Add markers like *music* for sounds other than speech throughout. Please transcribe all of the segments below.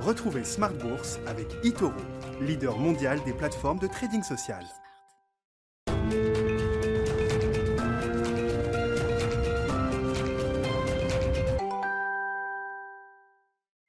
Retrouvez Smart Bourse avec eToro, leader mondial des plateformes de trading social.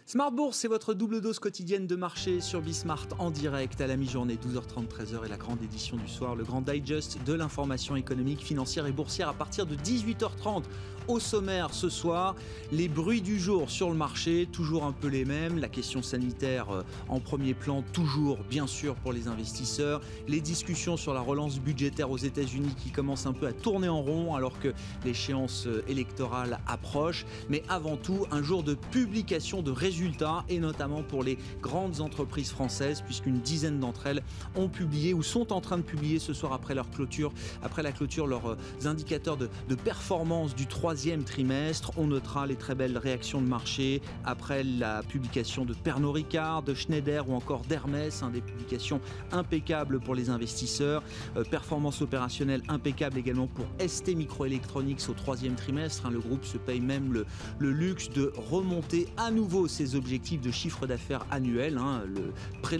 Smart Bourse, c'est votre double dose quotidienne de marché sur Bismart en direct à la mi-journée, 12h30, 13h et la grande édition du soir, le grand digest de l'information économique, financière et boursière à partir de 18h30. Au sommaire ce soir, les bruits du jour sur le marché, toujours un peu les mêmes. La question sanitaire euh, en premier plan, toujours bien sûr pour les investisseurs. Les discussions sur la relance budgétaire aux États-Unis qui commencent un peu à tourner en rond alors que l'échéance euh, électorale approche. Mais avant tout, un jour de publication de résultats et notamment pour les grandes entreprises françaises puisqu'une dizaine d'entre elles ont publié ou sont en train de publier ce soir après leur clôture, après la clôture leurs euh, indicateurs de, de performance du 3 trimestre. On notera les très belles réactions de marché après la publication de Pernod Ricard, de Schneider ou encore d'Hermès, hein, des publications impeccables pour les investisseurs. Euh, performance opérationnelle impeccable également pour ST Microelectronics au troisième trimestre. Hein. le groupe se paye même le, luxe de remonter à nouveau ses objectifs de chiffre d'affaires annuel. Hein.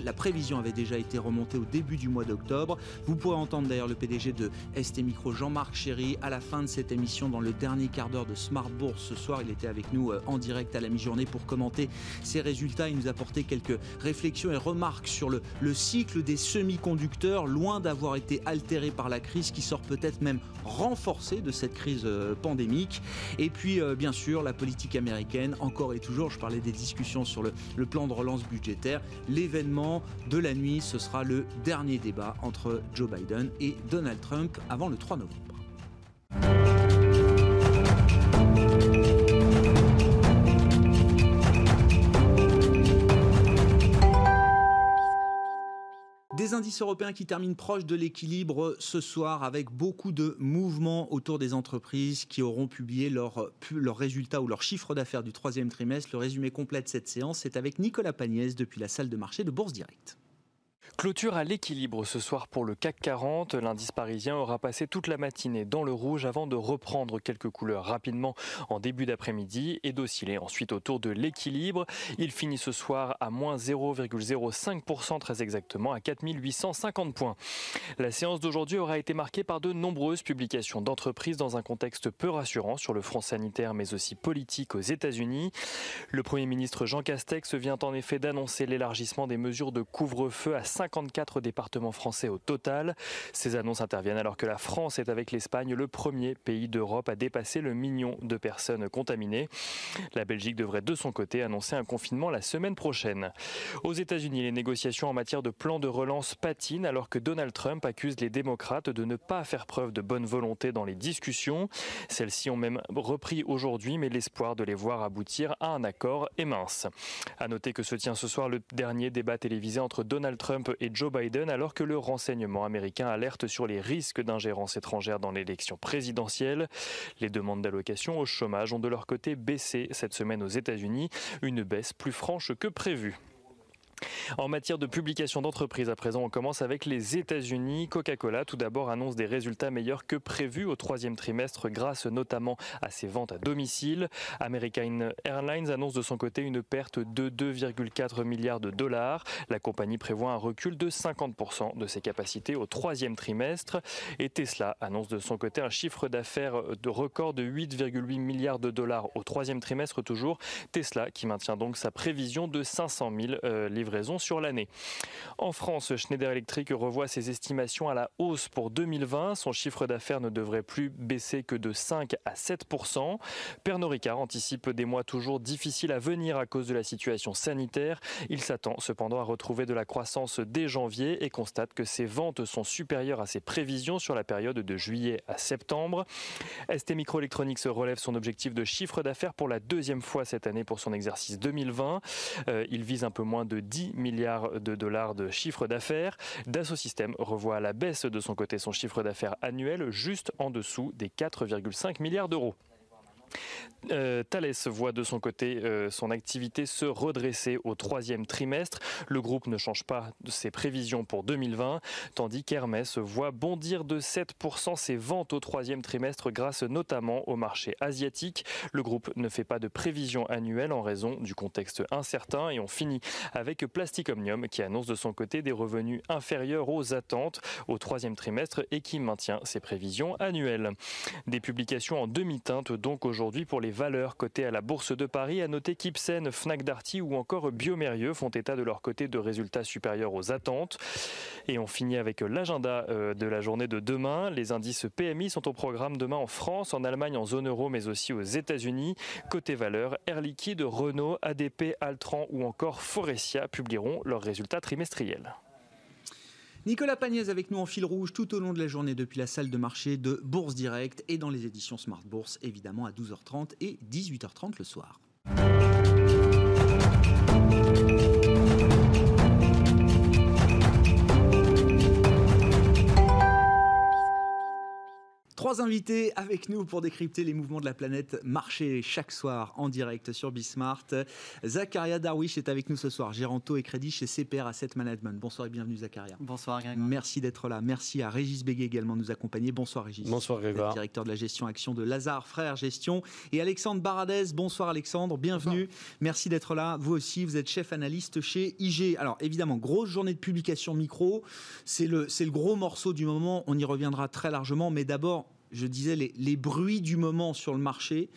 La prévision avait déjà été remontée au début du mois d'octobre. Vous pourrez entendre d'ailleurs le PDG de ST Micro, Jean-Marc Chéry, à la fin de cette émission dans le dernier quart d'heure de Smart Bourse ce soir. Il était avec nous euh, en direct à la mi-journée pour commenter ses résultats et nous apporter quelques réflexions et remarques sur le, le cycle des semi-conducteurs, loin d'avoir été altéré par la crise, qui sort peut-être même renforcé de cette crise euh, pandémique. Et puis, euh, bien sûr, la politique américaine, encore et toujours, je parlais des discussions sur le, le plan de relance budgétaire. L'événement de la nuit, ce sera le dernier débat entre Joe Biden et Donald Trump avant le 3 novembre. Des indices européens qui terminent proche de l'équilibre ce soir avec beaucoup de mouvements autour des entreprises qui auront publié leurs leur résultats ou leurs chiffres d'affaires du troisième trimestre. Le résumé complet de cette séance, c'est avec Nicolas Pagnès depuis la salle de marché de Bourse Direct. Clôture à l'équilibre ce soir pour le CAC 40. L'indice parisien aura passé toute la matinée dans le rouge avant de reprendre quelques couleurs rapidement en début d'après-midi et d'osciller ensuite autour de l'équilibre. Il finit ce soir à moins 0,05% très exactement à 4850 points. La séance d'aujourd'hui aura été marquée par de nombreuses publications d'entreprises dans un contexte peu rassurant sur le front sanitaire mais aussi politique aux États-Unis. Le Premier ministre Jean Castex vient en effet d'annoncer l'élargissement des mesures de couvre-feu à 54 départements français au total. Ces annonces interviennent alors que la France est avec l'Espagne le premier pays d'Europe à dépasser le million de personnes contaminées. La Belgique devrait de son côté annoncer un confinement la semaine prochaine. Aux États-Unis, les négociations en matière de plan de relance patinent alors que Donald Trump accuse les démocrates de ne pas faire preuve de bonne volonté dans les discussions. Celles-ci ont même repris aujourd'hui, mais l'espoir de les voir aboutir à un accord est mince. À noter que se tient ce soir le dernier débat télévisé entre Donald Trump et Joe Biden alors que le renseignement américain alerte sur les risques d'ingérence étrangère dans l'élection présidentielle. Les demandes d'allocation au chômage ont de leur côté baissé cette semaine aux États-Unis, une baisse plus franche que prévue. En matière de publication d'entreprises, à présent, on commence avec les États-Unis. Coca-Cola, tout d'abord, annonce des résultats meilleurs que prévus au troisième trimestre, grâce notamment à ses ventes à domicile. American Airlines annonce de son côté une perte de 2,4 milliards de dollars. La compagnie prévoit un recul de 50% de ses capacités au troisième trimestre. Et Tesla annonce de son côté un chiffre d'affaires de record de 8,8 milliards de dollars au troisième trimestre toujours. Tesla qui maintient donc sa prévision de 500 000 euh, livraisons sur l'année. En France, Schneider Electric revoit ses estimations à la hausse pour 2020. Son chiffre d'affaires ne devrait plus baisser que de 5 à 7 Pernod Ricard anticipe des mois toujours difficiles à venir à cause de la situation sanitaire. Il s'attend cependant à retrouver de la croissance dès janvier et constate que ses ventes sont supérieures à ses prévisions sur la période de juillet à septembre. ST Microelectronics relève son objectif de chiffre d'affaires pour la deuxième fois cette année pour son exercice 2020. Euh, il vise un peu moins de 10 milliards de dollars de chiffre d'affaires. Dassault Systèmes revoit à la baisse de son côté son chiffre d'affaires annuel juste en dessous des 4,5 milliards d'euros. Euh, Thales voit de son côté euh, son activité se redresser au troisième trimestre. Le groupe ne change pas ses prévisions pour 2020, tandis qu'Hermès voit bondir de 7% ses ventes au troisième trimestre grâce notamment au marché asiatique. Le groupe ne fait pas de prévision annuelle en raison du contexte incertain et on finit avec Plastic Omnium qui annonce de son côté des revenus inférieurs aux attentes au troisième trimestre et qui maintient ses prévisions annuelles. Des publications en demi-teinte donc aujourd'hui pour les valeurs cotées à la Bourse de Paris. À noter qu'Ipsen, Fnac Darty ou encore Biomérieux font état de leur côté de résultats supérieurs aux attentes. Et on finit avec l'agenda euh, de la journée de demain. Les indices PMI sont au programme demain en France, en Allemagne, en zone euro, mais aussi aux États-Unis. Côté valeurs, Air Liquide, Renault, ADP, Altran ou encore Forestia publieront leurs résultats trimestriels. Nicolas Pagnès avec nous en fil rouge tout au long de la journée depuis la salle de marché de Bourse Direct et dans les éditions Smart Bourse, évidemment à 12h30 et 18h30 le soir. Trois invités avec nous pour décrypter les mouvements de la planète marché chaque soir en direct sur Bismart. Zakaria Darwish est avec nous ce soir, gérant et crédit chez CPR Asset Management. Bonsoir et bienvenue Zakaria. Bonsoir Grégoire. Merci d'être là. Merci à Régis Béguet également de nous accompagner. Bonsoir Régis. Bonsoir Grégoire. Directeur de la gestion action de Lazare Frères Gestion. Et Alexandre Baradez. Bonsoir Alexandre, bienvenue. Merci d'être là. Vous aussi, vous êtes chef analyste chez IG. Alors évidemment, grosse journée de publication micro. C'est le, c'est le gros morceau du moment. On y reviendra très largement. Mais d'abord, je disais, les, bruits du moment sur le marché.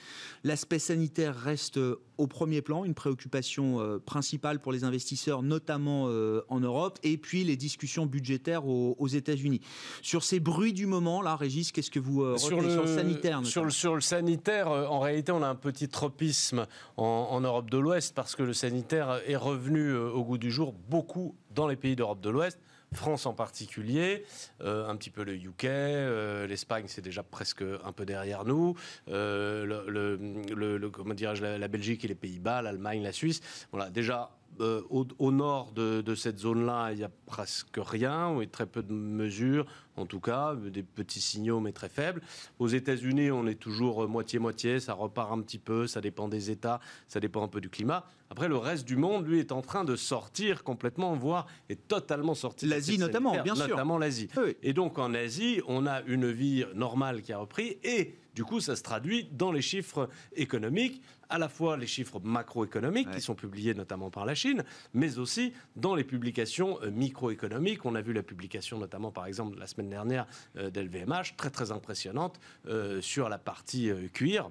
L'aspect sanitaire reste euh, au premier plan, une préoccupation euh, principale pour les investisseurs, notamment euh, en Europe, et puis les discussions budgétaires aux, États-Unis. Sur ces bruits du moment, là, Régis, qu'est-ce que vous sur le, sur le sanitaire sur le, sur le, sanitaire, en réalité, on a un petit tropisme en Europe de l'Ouest parce que le sanitaire est revenu au goût du jour beaucoup dans les pays d'Europe de l'Ouest. France en particulier, euh, un petit peu le UK, euh, l'Espagne c'est déjà presque un peu derrière nous, euh, le, la, Belgique et les Pays-Bas, l'Allemagne, la Suisse. Voilà, déjà au, nord de, cette zone-là, il n'y a presque rien, ou très peu de mesures, en tout cas, des petits signaux, mais très faibles. Aux États-Unis, on est toujours moitié-moitié, ça repart un petit peu, ça dépend des États, ça dépend un peu du climat. Après, le reste du monde, lui, est en train de sortir complètement, voire est totalement sorti. L'Asie notamment, bien sûr. Notamment l'Asie. Et donc en Asie, on a une vie normale qui a repris et du coup, ça se traduit dans les chiffres économiques, à la fois les chiffres macroéconomiques qui sont publiés notamment par la Chine, mais aussi dans les publications euh, microéconomiques. On a vu la publication notamment, par exemple, la semaine dernière euh, d'LVMH, très très impressionnante euh, sur la partie cuir.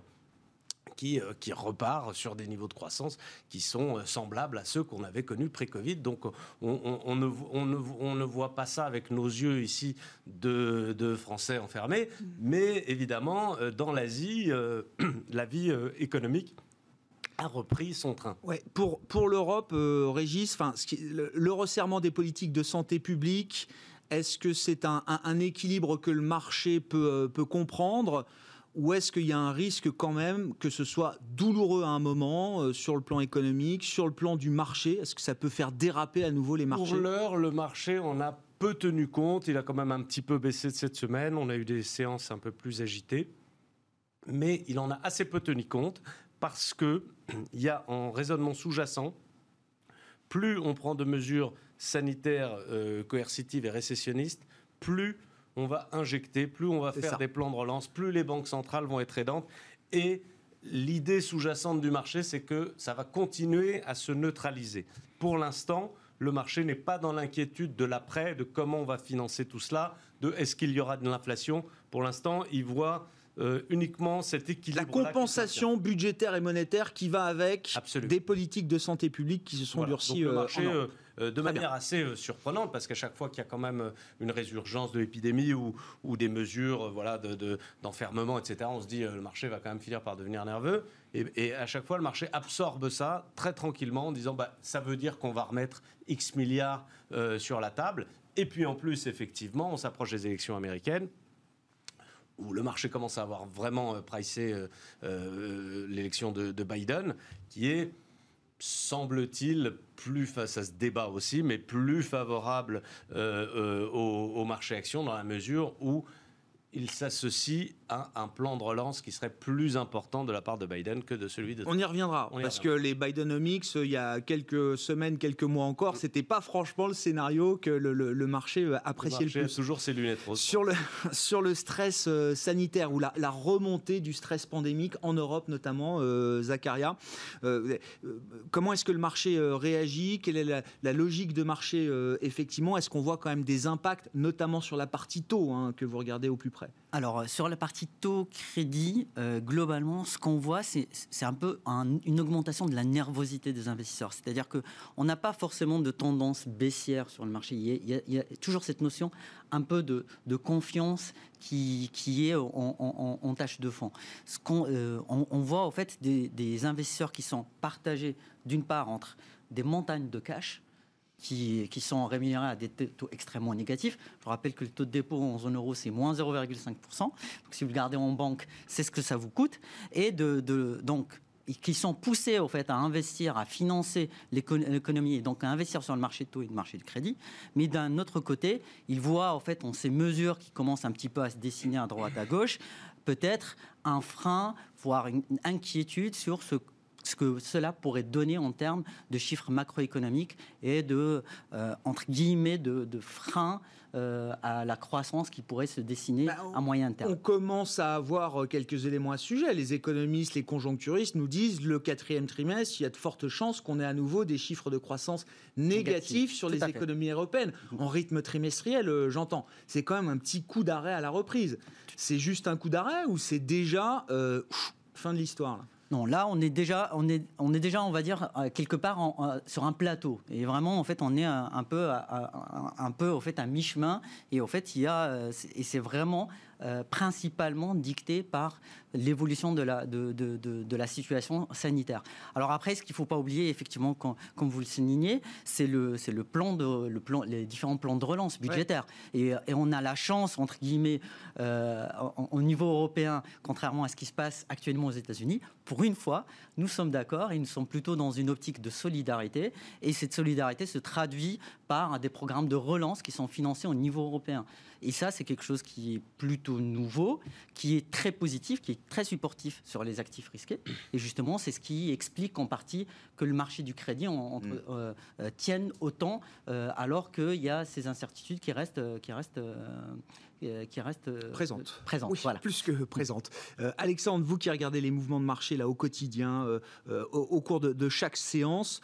Euh, qui, repart sur des niveaux de croissance qui sont euh, semblables à ceux qu'on avait connus pré-Covid. Donc on, ne, on, ne, voit pas ça avec nos yeux ici de, Français enfermés, mais évidemment, euh, dans l'Asie, *clears throat* la vie économique a repris son train. Ouais, pour pour l'Europe, Régis, le, le, resserrement des politiques de santé publique, est-ce que c'est un, un, équilibre que le marché peut, peut comprendre? Ou est-ce qu'il y a un risque quand même que ce soit douloureux à un moment euh, sur le plan économique, sur le plan du marché? Est-ce que ça peut faire déraper à nouveau les marchés? Pour l'heure, le marché en a peu tenu compte. Il a quand même un petit peu baissé cette semaine. On a eu des séances un peu plus agitées. Mais il en a assez peu tenu compte parce qu'il *clears throat* y a en raisonnement sous-jacent, plus on prend de mesures sanitaires euh, coercitives et récessionnistes, plus on va injecter, plus on va faire des plans de relance, plus les banques centrales vont être aidantes. Et l'idée sous-jacente du marché, c'est que ça va continuer à se neutraliser. Pour l'instant, le marché n'est pas dans l'inquiétude de l'après, de comment on va financer tout cela, de est-ce qu'il y aura de l'inflation. Pour l'instant, il voit euh, uniquement cet équilibre. La compensation budgétaire et monétaire qui va avec des politiques de santé publique qui se sont durcies. le euh, marché, euh, de manière assez surprenante, parce qu'à chaque fois qu'il y a quand même une résurgence de l'épidémie ou, des mesures voilà, d'enfermement, etc., on se dit le marché va quand même finir par devenir nerveux. Et, à chaque fois, le marché absorbe ça très tranquillement en disant bah, ça veut dire qu'on va remettre X milliards sur la table. Et puis en plus, effectivement, on s'approche des élections américaines où le marché commence à avoir vraiment euh, pricé euh, euh, l'élection de, Biden, qui est semble-t-il, plus face à ce débat aussi, mais plus favorable au, marché action dans la mesure où il s'associe à un plan de relance qui serait plus important de la part de Biden que de celui de On y reviendra, parce que les Bidenomics, il y a quelques semaines, quelques mois encore, c'était pas franchement le scénario que le, marché appréciait le, plus. toujours ses lunettes roses. Sur le, *laughs* sur le stress euh, sanitaire ou la, remontée du stress pandémique en Europe notamment, euh, Zacharia, euh, comment est-ce que le marché réagit? Quelle est la, logique de marché effectivement? Est-ce qu'on voit quand même des impacts, notamment sur la partie taux hein, que vous regardez au plus près? Alors, euh, sur la partie taux crédit, euh, globalement, ce qu'on voit, c'est un peu une augmentation de la nervosité des investisseurs. C'est-à-dire qu'on n'a pas forcément de tendance baissière sur le marché. Il y a, toujours cette notion un peu de, confiance qui, est en, tâche de fond. Ce euh, on, voit, en fait, des investisseurs qui sont partagés, d'une part, entre des montagnes de cash, qui, sont rémunérés à des taux extrêmement négatifs. Je rappelle que le taux de dépôt en zone euro, c'est moins 0,5%. Donc, si vous le gardez en banque, c'est ce que ça vous coûte. Et donc, qui sont poussés au fait à investir, à financer l'économie et donc à investir sur le marché de taux et le marché de crédit. Mais d'un autre côté, ils voient en fait on ces mesures qui commencent un petit peu à se dessiner à droite à gauche, peut-être un frein, voire une inquiétude sur ce ce que cela pourrait donner en termes de chiffres macroéconomiques et de, euh, entre guillemets, de, freins euh, à la croissance qui pourrait se dessiner bah, à moyen terme. On commence à avoir euh, quelques éléments à ce sujet. Les économistes, les conjoncturistes nous disent le quatrième trimestre, il y a de fortes chances qu'on ait à nouveau des chiffres de croissance négatifs sur les économies européennes, en rythme trimestriel, j'entends. C'est quand même un petit coup d'arrêt à la reprise. C'est juste un coup d'arrêt ou c'est déjà fin de l'histoire là, on est déjà, on est, on est déjà, on va dire, euh, quelque part sur un plateau. Et vraiment, en fait, on est un, peu, un, peu, au fait, à mi-chemin. Et au fait, il y a, euh, et c'est vraiment euh, principalement dicté par l'évolution de la, de, de, de, la situation sanitaire. Alors après, ce qu'il ne faut pas oublier, effectivement, comme vous le soulignez, c'est le, le plan de, le plan, les différents plans de relance budgétaire. Et, et, on a la chance, entre guillemets, euh, au, niveau européen, contrairement à ce qui se passe actuellement aux États-Unis, pour une fois, nous sommes d'accord et nous sommes plutôt dans une optique de solidarité. Et cette solidarité se traduit par des programmes de relance qui sont financés au niveau européen. Et ça, c'est quelque chose qui est plutôt nouveau, qui est très positif, qui est très supportif sur les actifs risqués. Et justement, c'est ce qui explique en partie que le marché du crédit mm. euh, euh, tienne autant, euh, alors qu'il y a ces incertitudes qui restent, qui restent qui reste euh, présente. présente oui, voilà. Plus que présente. Euh, Alexandre, vous qui regardez les mouvements de marché là au quotidien, au, cours de, chaque séance,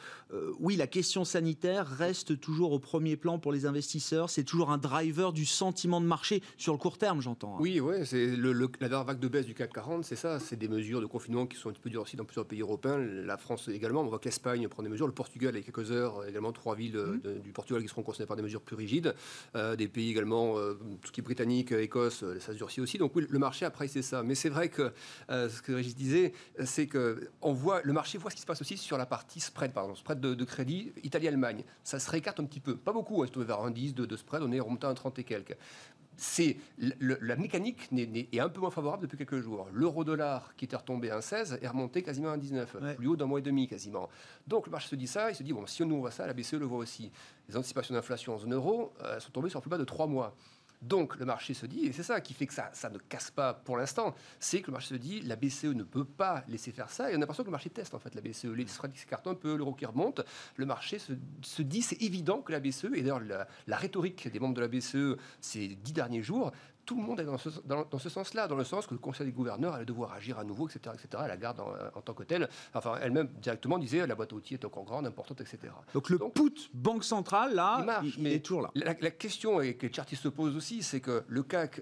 oui, la question sanitaire reste toujours au premier plan pour les investisseurs. C'est toujours un driver du sentiment de marché sur le court terme, j'entends. Hein. Oui, ouais, c'est le, la dernière vague de baisse du CAC 40, c'est ça. C'est des mesures de confinement qui sont un petit peu durcies dans plusieurs pays européens. La France également. On voit que l'Espagne prend des mesures. Le Portugal, avec quelques heures, également trois villes mmh. du Portugal qui seront concernées par des mesures plus rigides. des pays également, tout ce qui est britannique Écosse, euh, ça se durcit aussi. Donc oui, le marché après c'est ça. Mais c'est vrai que euh, ce que Régis disait, c'est que on voit le marché voit ce qui se passe aussi sur la partie spread, pardon, spread de, crédit Italie-Allemagne. Ça se récarte un petit peu, pas beaucoup. Hein, c'est vers un 10 de, de, spread, on est remonté à un 30 et quelques c'est la mécanique est, un peu moins favorable depuis quelques jours. L'euro-dollar qui était retombé à 1,16 est remonté quasiment à 1,19, plus haut d'un mois et demi quasiment. Donc le marché se dit ça, il se dit bon, si nous voit ça, la BCE le voit aussi. Les anticipations d'inflation en zone euro euh, sont tombées sur plus bas de 3 mois. Donc le marché se dit, et c'est ça qui fait que ça, ça ne casse pas pour l'instant, c'est que le marché se dit, la BCE ne peut pas laisser faire ça, et on a l'impression que le marché teste en fait la BCE. Les spreads s'écartent un peu, l'euro qui remonte, le marché se, dit, c'est évident que la BCE, et d'ailleurs la, la, rhétorique des membres de la BCE ces dix derniers jours, tout le monde est dans ce, dans, ce sens-là, dans le sens que le Conseil des gouverneurs allait devoir agir à nouveau, etc., etc. La garde en, tant que telle, enfin elle-même directement disait la boîte à outils est encore grande, importante, etc. Donc le put banque centrale là, il, mais est toujours là. La, question et que les chartistes se posent aussi, c'est que le CAC,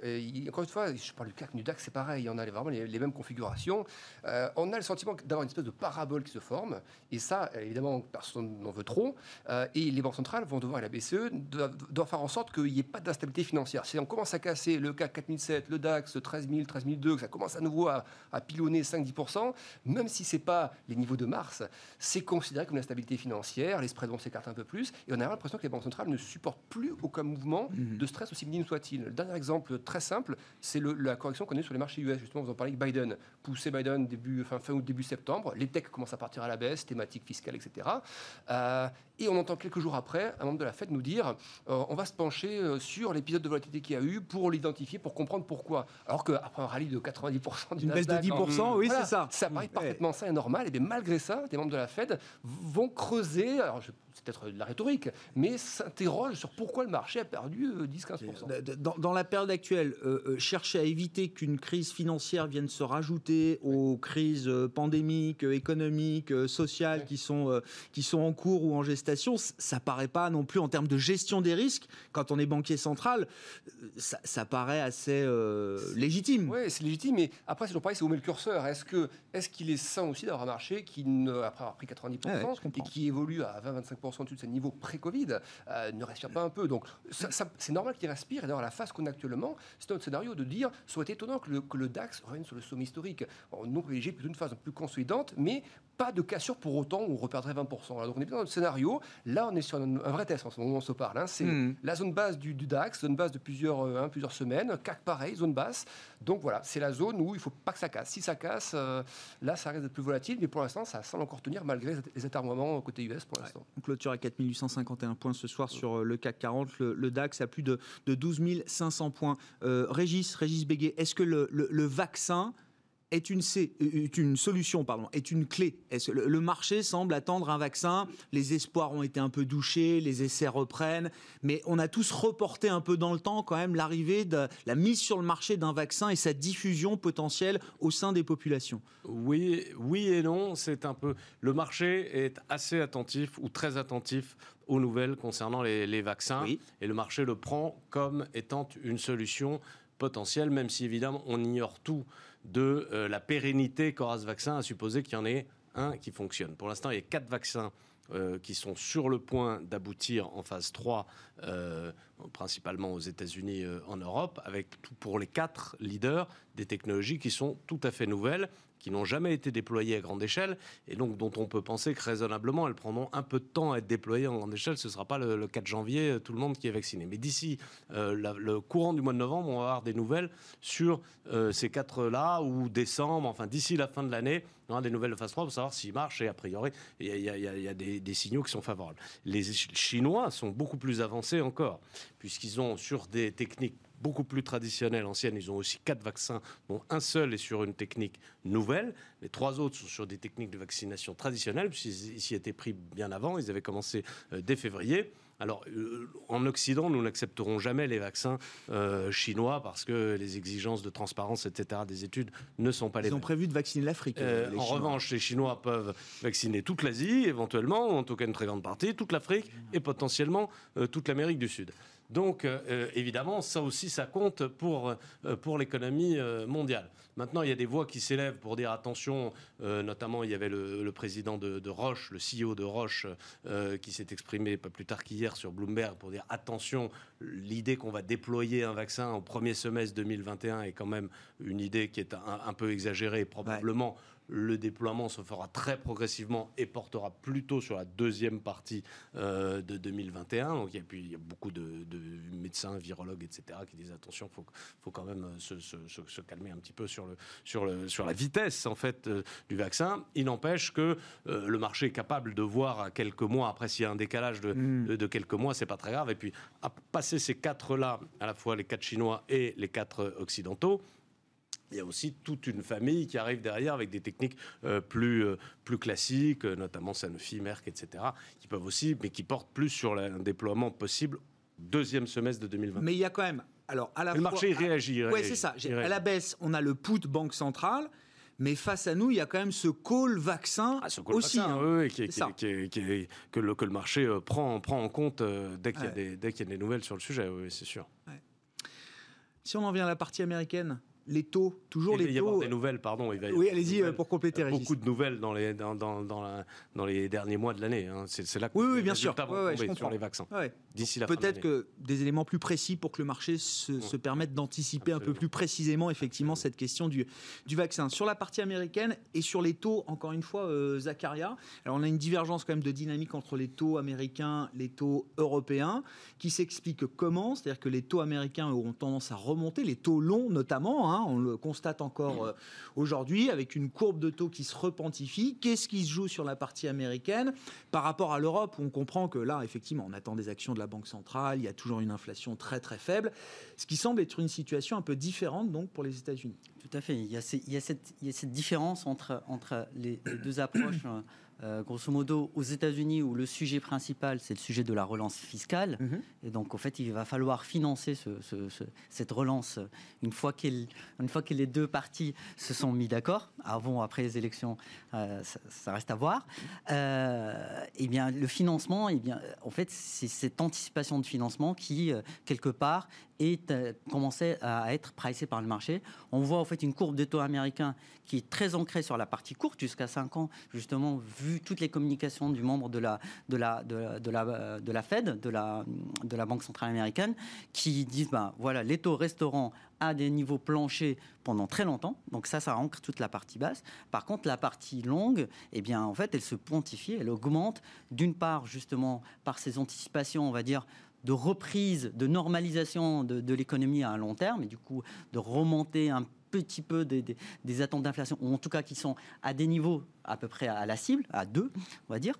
encore une fois, je parle du CAC, du DAX, c'est pareil, on a vraiment les, mêmes configurations. Euh, on a le sentiment d'avoir une espèce de parabole qui se forme, et ça, évidemment, personne n'en veut trop. Euh, et les banques centrales vont devoir, et la BCE, doivent, faire en sorte qu'il n'y ait pas d'instabilité financière. Si on commence à casser le CAC 4007, le DAX 13000, 13002, que ça commence à nouveau à, pilonner 5-10%, même si ce n'est pas les niveaux de mars, c'est considéré comme la stabilité financière, les spreads vont s'écarter un peu plus, et on a l'impression que les banques centrales ne supportent plus aucun mouvement mhm. de stress, aussi minime soit-il. Le dernier exemple très simple, c'est la correction qu'on a sur les marchés US. Justement, vous en parlez avec Biden. Poussé Biden début, fin, fin août, début septembre, les techs commencent à partir à la baisse, thématiques fiscales, etc. Et on entend quelques jours après un membre de la Fed nous dire euh, on va se pencher euh, sur l'épisode de volatilité qu'il y a eu pour l'identifier, pour comprendre pourquoi. Alors qu'après un rallye de 90% du Une baisse de Nasdaq, 10%, oui, voilà, c'est ça. Ça paraît parfaitement sain et normal. Et bien malgré ça, des membres de la Fed vont creuser. Alors je- c'est peut-être de la rhétorique, mais s'interrogent sur pourquoi le marché a perdu euh, 10-15%. Dans, dans la période actuelle, euh, euh, chercher à éviter qu'une crise financière vienne se rajouter aux crises euh, pandémiques, euh, économiques, euh, sociales qui sont, euh, qui sont en cours ou en gestation, ça paraît pas non plus en termes de gestion des risques, quand on est banquier central, euh, ça, ça paraît assez euh, légitime. Oui, c'est légitime, mais après, c'est toujours pareil, c'est où met le curseur. Est-ce que est-ce qu'il est sain aussi d'avoir un marché qui, ne, après avoir pris 90% Ouais, ouais, je et qui évolue à 20-25% au-dessus de ses niveaux pré-Covid, euh, ne respire pas un peu Donc, ça- ça- c'est normal qu'il respire. Et d'ailleurs, la phase qu'on a actuellement, c'est notre scénario de dire ça aurait été étonnant que le, que le DAX revienne sur le sommet historique. Bon, non privilégié, plutôt une phase plus consolidante, mais pas de cassure pour autant où on reperdrait 20%. Voilà, donc, on est dans notre scénario. Là, on est sur un, un vrai test en ce moment où on se parle. hein. C'est Mhm. la zone basse du, du DAX, zone basse de plusieurs, euh, hein, plusieurs semaines, CAC pareil, zone basse. Donc voilà, c'est la zone où il ne faut pas que ça casse. Si ça casse, euh, là, ça risque d'être plus volatile, mais pour l'instant, ça semble encore tenir malgré les- atermoiements côté US pour l'instant. On clôture à 4851 points ce soir sur euh, le CAC 40, le, DAX à plus de, de 12 500 points. Euh, Régis, Régis Béguet, est-ce que le vaccin est une, c- est une solution, pardon, est une clé le, le marché semble attendre un vaccin Les espoirs ont été un peu douchés, les essais reprennent, mais on a tous reporté un peu dans le temps quand même l'arrivée de la mise sur le marché d'un vaccin et sa diffusion potentielle au sein des populations. Oui, oui et non. C'est un peu. Le marché est assez attentif ou très attentif aux nouvelles concernant les, les vaccins. Oui. Et le marché le prend comme étant une solution potentielle, même si évidemment on ignore tout de euh, la pérennité qu'aura ce vaccin, à supposer qu'il y en ait un qui fonctionne. Pour l'instant, il y a quatre vaccins euh, qui sont sur le point d'aboutir en phase 3, euh, principalement aux États-Unis, euh, en Europe, avec pour les quatre leaders des technologies qui sont tout à fait nouvelles, qui n'ont jamais été déployées à grande échelle, et donc dont on peut penser que raisonnablement elles prendront un peu de temps à être déployées en grande échelle. Ce ne sera pas le, le 4 janvier euh, tout le monde qui est vacciné. Mais d'ici euh, le courant du mois de novembre, on va avoir des nouvelles sur euh, ces quatre-là, ou décembre, enfin d'ici la fin de l'année, on aura des nouvelles de phase 3 pour savoir s'ils marchent, et a priori, il y a, des, des signaux qui sont favorables. Les Ch- Chinois sont beaucoup plus avancés encore, puisqu'ils ont sur des techniques beaucoup plus traditionnelles, anciennes, ils ont aussi quatre vaccins, dont un seul est sur une technique nouvelle. Les trois autres sont sur des techniques de vaccination traditionnelles, puisqu'ils s'y étaient pris bien avant, ils avaient commencé euh, dès février. Alors, euh, en Occident, nous n'accepterons jamais les vaccins euh, chinois parce que les exigences de transparence, etc., des études ne sont pas les Ils ont mêmes. prévu de vacciner l'Afrique. Euh, en Chinois. revanche, les Chinois peuvent vacciner toute l'Asie, éventuellement, ou en tout cas une très grande partie, toute l'Afrique et potentiellement toute l'Amérique du Sud. Donc, euh, euh, évidemment, ça aussi, ça compte pour, euh, pour l'économie mondiale. Maintenant, il y a des voix qui s'élèvent pour dire attention, euh, notamment il y avait le, le président de, de Roche, le CEO de Roche, euh, qui s'est exprimé pas plus tard qu'hier sur Bloomberg pour dire attention, l'idée qu'on va déployer un vaccin au premier semestre 2021 est quand même une idée qui est un, un peu exagérée. Probablement, le déploiement se fera très progressivement et portera plutôt sur la deuxième partie euh, de 2021. Donc, il y a, puis, il y a beaucoup de, de médecins, virologues, etc., qui disent attention, il faut, faut quand même euh, se, se- se- se calmer un petit peu sur, le, sur, le, sur la vitesse en fait euh, du vaccin. Il n'empêche que euh, le marché est capable de voir à quelques mois, après s'il y a un décalage de, de, de quelques mois, c'est pas très grave. Et puis, à passer ces quatre-là, à la fois les quatre chinois et les quatre occidentaux, il y a aussi toute une famille qui arrive derrière avec des techniques euh, plus, euh, plus classiques, euh, notamment Sanofi, Merck, etc., qui peuvent aussi, mais qui portent plus sur la- un déploiement possible deuxième semestre de 2020. Mais il y a quand même. Alors, à la le fois- marché réagit. Oui, c'est ça. À la baisse, on a le put banque centrale, mais face à nous, il y a quand même ce call vaccin Ah, ce call aussi. vaccin, hein. oui, oui, qui est- C'est qui ça. est- qui est- qui est- que, le, que le marché euh, prend, prend en compte dès qu'il y, a Ouais. des- dès qu'il y a des nouvelles sur le sujet, oui, c'est sûr. Si on en vient à la partie américaine, les taux, toujours il va les y avoir taux. des nouvelles, pardon. Il va y Oui, avoir des allez-y euh, nouvelles. pour compléter, Régis. Beaucoup de nouvelles dans les, dans, dans, dans, la- dans les derniers mois de l'année. hein. C'est là que Oui, oui, les bien sûr. vont Ouais, ouais, sur les vaccins. Ouais. D'ici la Peut-être que des éléments plus précis pour que le marché se, se permette d'anticiper un peu plus précisément effectivement cette question du, du vaccin. Sur la partie américaine et sur les taux, encore une fois, euh, Zacharia, alors on a une divergence quand même de dynamique entre les taux américains, les taux européens, qui s'explique comment? C'est-à-dire que les taux américains auront tendance à remonter, les taux longs notamment, hein, Hein. on le constate encore euh, aujourd'hui avec une courbe de taux qui se repentifie. Qu'est-ce qui se joue sur la partie américaine? Par rapport à l'Europe où on comprend que là, effectivement, on attend des actions de la Banque centrale, il y a toujours une inflation très très faible, ce qui semble être une situation un peu différente donc pour les États-Unis. Tout à fait. Il y a, cette, différence entre, les, les deux approches. Euh, grosso modo, aux États-Unis, où le sujet principal, c'est le sujet de la relance fiscale. Mhm. Et donc, en fait, il va falloir financer cette relance une fois, une fois, que les deux parties se sont mis d'accord. Avant après les élections, euh, ça, reste à voir. Euh, eh bien, le financement, eh bien, en fait, c'est cette anticipation de financement qui, quelque part, est commencé à être pricé par le marché. On voit en fait une courbe des taux américains qui est très ancrée sur la partie courte, jusqu'à 5 ans, justement, vu vu toutes les communications du membre de la, de la, de, la, de la Fed, de la, de la Banque centrale américaine, qui disent ben, voilà, les taux resteront à des niveaux planchers pendant très longtemps. Donc ça, ça ancre toute la partie basse. Par contre, la partie longue, eh bien, en fait, elle se pontifie, elle augmente, d'une part, justement, par ces anticipations, on va dire, de reprise, de normalisation de, de l'économie à long terme, et du coup de remonter un petit peu des, des attentes d'inflation, ou en tout cas qui sont à des niveaux à peu près à la cible, à 2, on va dire,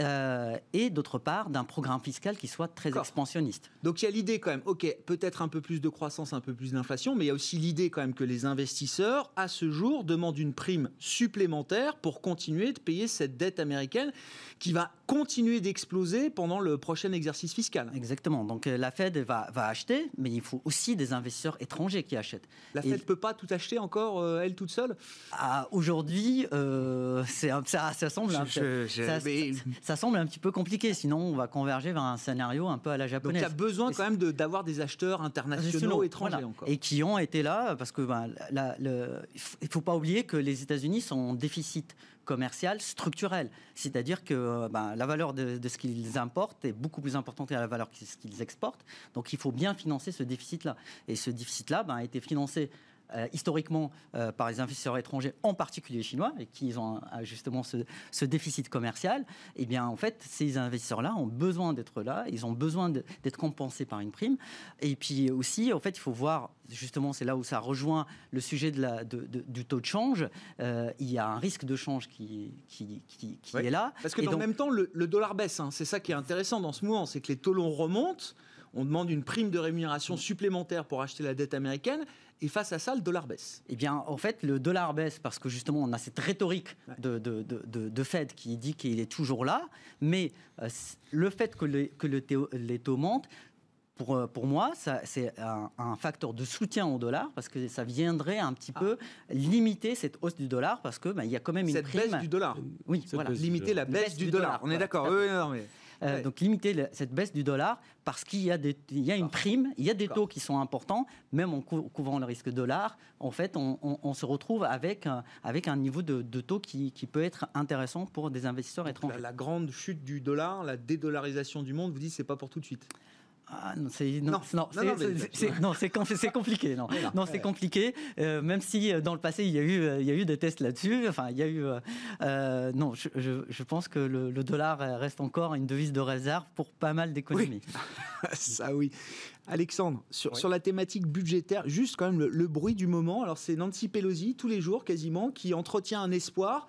euh, et d'autre part d'un programme fiscal qui soit très expansionniste. Donc il y a l'idée quand même, ok, peut-être un peu plus de croissance, un peu plus d'inflation, mais il y a aussi l'idée quand même que les investisseurs, à ce jour, demandent une prime supplémentaire pour continuer de payer cette dette américaine qui va continuer d'exploser pendant le prochain exercice fiscal. Exactement. Donc euh, la Fed va, va, acheter, mais il faut aussi des investisseurs étrangers qui achètent. La Fed ne peut pas tout acheter encore, euh, elle toute seule? Ah, Ça, ça, semble un, ça, semble un petit peu compliqué. Sinon, on va converger vers un scénario un peu à la japonaise. Donc, il y a besoin quand même d'avoir des acheteurs internationaux étrangers encore. Et qui ont été là parce que ben, le, il faut pas oublier que les États-Unis sont en déficit commercial structurel. C'est-à-dire que ben, la valeur de, ce qu'ils importent est beaucoup plus importante que la valeur de ce qu'ils exportent. Donc il faut bien financer ce déficit-là. Et ce déficit-là ben, a été financé euh, historiquement euh, par les investisseurs étrangers, en particulier chinois, et qui ont justement ce, déficit commercial, eh bien en fait, ces investisseurs-là ont besoin d'être là, ils ont besoin d'être compensés par une prime. Et puis aussi, en fait, il faut voir, justement, c'est là où ça rejoint le sujet de la, du taux de change. Euh, il y a un risque de change qui, qui, qui, est là. Parce que dans le même temps, le, dollar baisse. Hein. C'est ça qui est intéressant dans ce mouvement, c'est que les taux longs remontent. On demande une prime de rémunération supplémentaire pour acheter la dette américaine. Et face à ça, le dollar baisse. Eh bien, en fait, le dollar baisse parce que justement, on a cette rhétorique de, de, de, Fed qui dit qu'il est toujours là. Mais euh, le fait que, que le les taux montent, pour, euh, pour, moi, c'est un, facteur de soutien au dollar parce que ça viendrait un petit ah. peu limiter cette hausse du dollar parce que ben, il y a quand même une cette baisse du dollar. Oui, voilà. limiter la baisse, du, dollar. On est d'accord. Oui, non, mais... Euh, donc limiter cette baisse du dollar parce qu'il y, a y a une prime, il y a des taux qui sont importants, même en couvrant le risque dollar, en fait, on, se retrouve avec, un, avec un niveau de, taux qui, peut être intéressant pour des investisseurs étrangers. La, la, grande chute du dollar, la dédollarisation du monde, vous dites c'est pas pour tout de suite ah, non, c'est non, non, non, c'est compliqué. Non, *laughs* non, c'est compliqué. Euh, même si euh, dans le passé il y a eu, euh, il y a eu des tests là-dessus. Enfin, il y a eu. non, je, je, pense que le, dollar reste encore une devise de réserve pour pas mal d'économies. *laughs* Ça oui. Alexandre, sur, sur, la thématique budgétaire, juste quand même le, le bruit du moment. Alors c'est Nancy Pelosi tous les jours quasiment qui entretient un espoir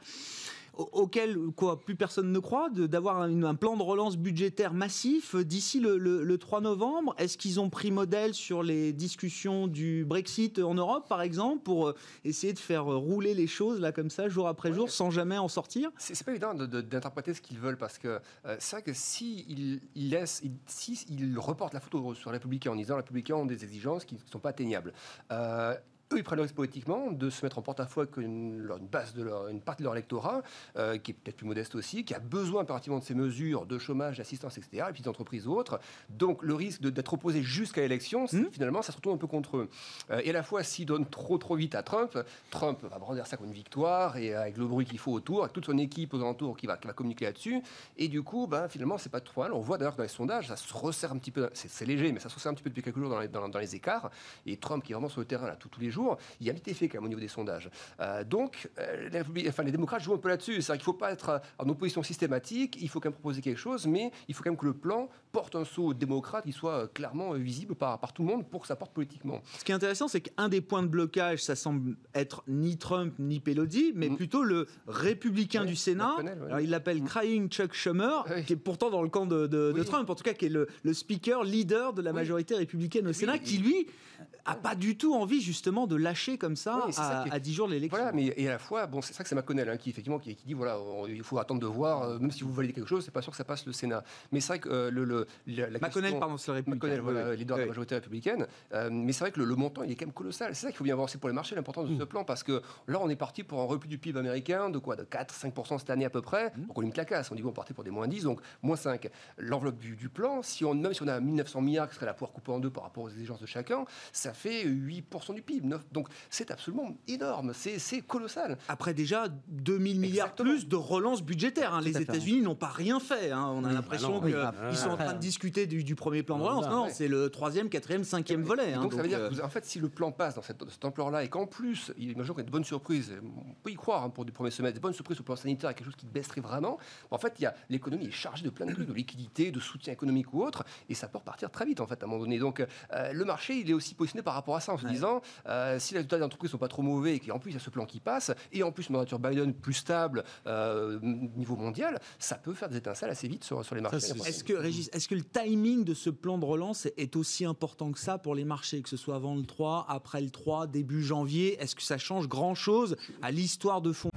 auquel quoi, plus personne ne croit, d'avoir un, plan de relance budgétaire massif d'ici le, 3 novembre? Est-ce qu'ils ont pris modèle sur les discussions du Brexit en Europe, par exemple, pour euh, essayer de faire rouler les choses là comme ça, jour après jour, sans jamais en sortir? C'est pas évident d'interpréter ce qu'ils veulent parce que euh, c'est vrai que s'ils si laissent, si ils reportent la photo sur les républicains en disant les républicains ont des exigences qui ne sont pas atteignables. Euh, eux, ils prennent le risque politiquement de se mettre en porte-à-faux avec une, base de leur, une partie de leur électorat, euh, qui est peut-être plus modeste aussi, qui a besoin impérativement de ces mesures de chômage, d'assistance, etc., et puis d'entreprises autres. Donc le risque d'être opposé jusqu'à l'élection, mmh. finalement, ça se retourne un peu contre eux. Euh, et à la fois, s'ils donnent trop trop vite à Trump, Trump va brandir ça comme une victoire, et avec le bruit qu'il faut autour, avec toute son équipe aux alentours qui va, qui va communiquer là-dessus. Et du coup, ben, finalement, c'est pas trop mal. On voit d'ailleurs dans les sondages, ça se resserre un petit peu, c'est léger, mais ça se resserre un petit peu depuis quelques jours dans les, dans, les écarts. Et Trump, qui est vraiment sur le terrain là, tous les jours, jours, il y a un petit effet quand même au niveau des sondages. donc, les, enfin, les démocrates jouent un peu là-dessus. C'est-à-dire qu'il ne faut pas être en opposition systématique, il faut quand même proposer quelque chose, mais il faut quand même que le plan porte un saut démocrate qui soit clairement visible par, par tout le monde pour que ça porte politiquement. Ce qui est intéressant, c'est qu'un des points de blocage, ça semble être ni Trump ni Pelosi, mais mm. plutôt le républicain du Sénat. Alors, il l'appelle mm. Crying Chuck Schumer, qui est pourtant dans le camp de, Trump, en tout cas qui est le, le speaker, leader de la majorité républicaine au Sénat, qui lui a pas du tout envie justement de lâcher comme ça, à, 10 jours de l'élection. Voilà, mais et à la fois, bon, c'est ça que c'est McConnell hein, qui effectivement qui, dit voilà, il faut attendre de voir, euh, même si vous validez quelque chose, c'est pas sûr que ça passe le Sénat. Mais c'est vrai que euh, le, le la, McConnell, pardon, c'est le républicain. McConnell, voilà, leader de la majorité républicaine. Euh, mais c'est vrai que le, montant, il est quand même colossal. C'est ça qu'il faut bien voir aussi pour les marchés, l'importance de ce mm. plan, parce que là, on est parti pour un repli du PIB américain de quoi, de 4-5% cette année à peu près. Mm. Donc on une clacasse. On dit qu'on partait pour des moins 10, donc moins 5. L'enveloppe du, du, plan, si on même si on a 1900 milliards, qui serait la pouvoir couper en deux par rapport aux exigences de chacun, ça fait 8% du PIB. Donc c'est absolument énorme, c'est colossal. Après déjà 2000 milliards plus de relance budgétaire. Hein. Les États-Unis n'ont pas rien fait. Hein. On a l'impression qu'ils sont en train de discuter du, premier plan de relance. Non, c'est le troisième, quatrième, cinquième volet. Hein. donc, ça veut dire euh, en fait, si le plan passe dans cette, cette ampleur-là et qu'en plus, imaginons y a de bonnes surprises, on peut y croire pour du premier semestre, des bonnes surprises au plan sanitaire, quelque chose qui baisserait vraiment. En fait, l'économie est chargée de plein de trucs, de liquidité, de soutien économique ou autre, et ça peut repartir très vite en fait à un moment donné. Donc euh, le marché, il est aussi positionné par rapport à ça en se disant euh, si les résultats des entreprises sont pas trop mauvais et qu'en plus il y a ce plan qui passe, et en plus une nature Biden plus stable euh, niveau mondial, ça peut faire des étincelles assez vite sur, sur les marchés. Est-ce que, est-ce que le timing de ce plan de relance est aussi important que ça pour les marchés, que ce soit avant le 3, après le 3, début janvier? Est-ce que ça change grand-chose à l'histoire de fond?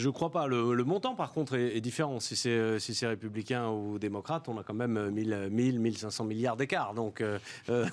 Je ne crois pas. Le, montant, par contre, est, différent. Si c'est si c'est républicain ou démocrate, on a quand même 1000, 1000 1500 milliards d'écart. Donc, euh, euh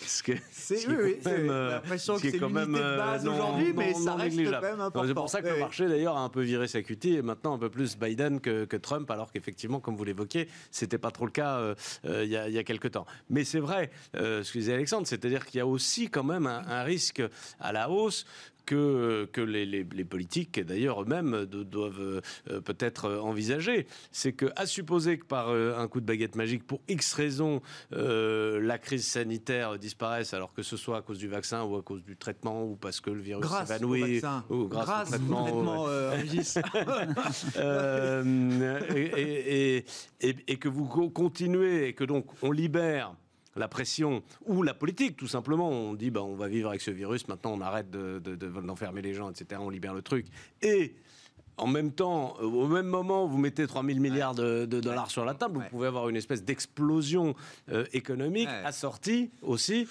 c'est oui, euh, l'impression que c'est quand même de base euh, aujourd'hui, mais ça reste quand même important. C'est pour ça que le marché, d'ailleurs, a un peu viré sa cutie et maintenant un peu plus Biden que, que Trump, alors qu'effectivement, comme vous l'évoquiez, c'était pas trop le cas il y, a, y, a, quelques temps. Mais c'est vrai, ce que disait Alexandre, c'est-à-dire qu'il y a aussi quand même un risque à la hausse que, que les, les, politiques, d'ailleurs eux-mêmes, doivent euh, peut-être envisager. C'est que, à supposer que par euh, un coup de baguette magique, pour X raisons, euh, la crise sanitaire disparaisse, alors que ce soit à cause du vaccin ou à cause du traitement ou parce que le virus s'évanouit, ou grâce, au traitement, et, et, et que vous continuez et que donc on libère la pression ou la politique, tout simplement. On dit, bah, on va vivre avec ce virus, maintenant on arrête d'enfermer de, les gens, etc. On libère le truc. Et en même temps, au même moment, vous mettez 3 000 milliards de, dollars sur la table, vous pouvez avoir une espèce d'explosion euh, économique assortie aussi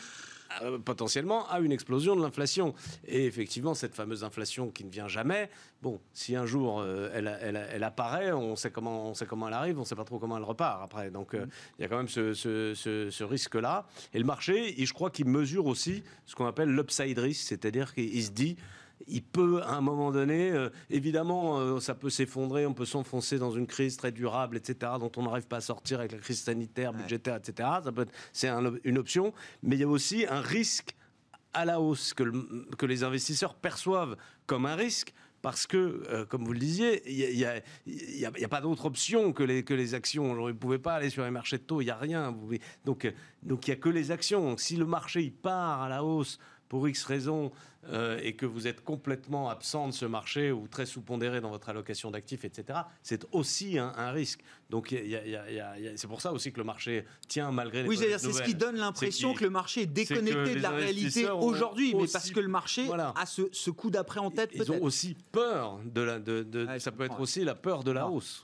euh, potentiellement à une explosion de l'inflation. Et effectivement, cette fameuse inflation qui ne vient jamais, bon, si un jour euh, elle, elle, apparaît, on sait, comment, on sait comment elle arrive, on ne sait pas trop comment elle repart après. Donc euh, il y a quand même ce, ce, risque-là. Et le marché, je crois qu'il mesure aussi ce qu'on appelle l'upside risk, c'est-à-dire qu'il se dit il peut, à un moment donné, euh, évidemment, euh, ça peut s'effondrer, on peut s'enfoncer dans une crise très durable, etc., dont on n'arrive pas à sortir avec la crise sanitaire, budgétaire, etc. c'est une option, mais il y a aussi un risque à la hausse que, que les investisseurs perçoivent comme un risque parce que, euh, comme vous le disiez, il n'y a, a, pas d'autre option que les, que les actions. On ne pouvait pas aller sur les marchés de taux, il n'y a rien. Donc, donc il n'y a que les actions. Si le marché il part à la hausse pour X raisons euh, et que vous êtes complètement absent de ce marché ou très sous-pondéré dans votre allocation d'actifs, etc., c'est aussi un, risque. Donc c'est pour ça aussi que le marché tient malgré les Oui, c'est ce qui donne l'impression que le marché est déconnecté de la réalité aujourd'hui, mais parce que le marché a ce, coup d'après en tête. Ils ont aussi peur de la. De, ça peut être aussi la peur de la hausse.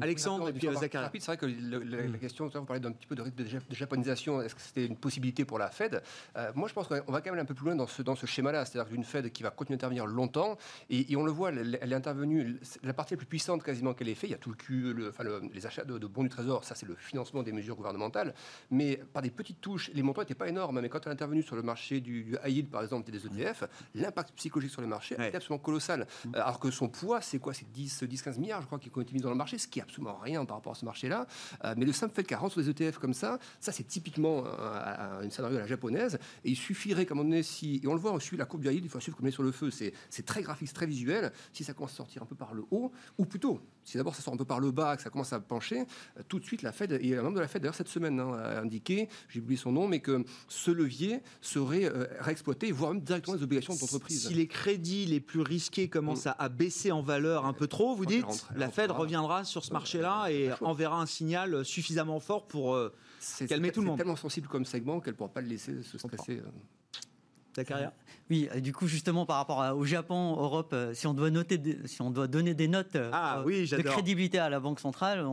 Alexandre et puis Zachary. C'est vrai que la question, vous parlez d'un petit peu de risque de japonisation. Est-ce que c'était une possibilité pour la Fed? Euh, Moi, je pense qu'on va quand même un peu plus loin dans ce, dans ce c'est-à-dire qu'une Fed qui va continuer d'intervenir longtemps, et, on le voit, elle, est intervenue, la partie la plus puissante quasiment qu'elle ait fait, il y a tout le cul, le, enfin les achats de, bons du Trésor, ça c'est le financement des mesures gouvernementales, mais par des petites touches, les montants n'étaient pas énormes, mais quand elle est intervenue sur le marché du, high yield, par exemple, des ETF, l'impact psychologique sur les marchés est absolument colossal. Mm. Alors que son poids, c'est quoi? C'est 10-15 milliards, je crois, qui ont été mis dans le marché, ce qui est absolument rien par rapport à ce marché-là. Euh, mais le simple fait 40 sur des ETF comme ça, ça c'est typiquement un, scénario à la japonaise, et il suffirait, comme on est si et on le voit, on suit la courbe du il faut suivre comme est sur le feu. C'est très graphique, très visuel. Si ça commence à sortir un peu par le haut, ou plutôt, si d'abord ça sort un peu par le bas, que ça commence à pencher, euh, tout de suite la Fed et un membre de la Fed d'ailleurs cette semaine hein, a indiqué, j'ai oublié son nom, mais que ce levier serait euh, réexploité, voire même directement les obligations d'entreprise. Si les crédits les plus risqués commencent à, baisser en valeur un peu trop, vous dites, la Fed reviendra sur ce marché-là et enverra un signal suffisamment fort pour euh, calmer tout le monde. C'est tellement sensible comme segment qu'elle ne pourra pas le laisser se stresser. Ta carrière? oui, du coup, justement, par rapport au Japon, Europe, euh, si on doit, noter si on doit donner des notes euh, ah de crédibilité à la Banque centrale,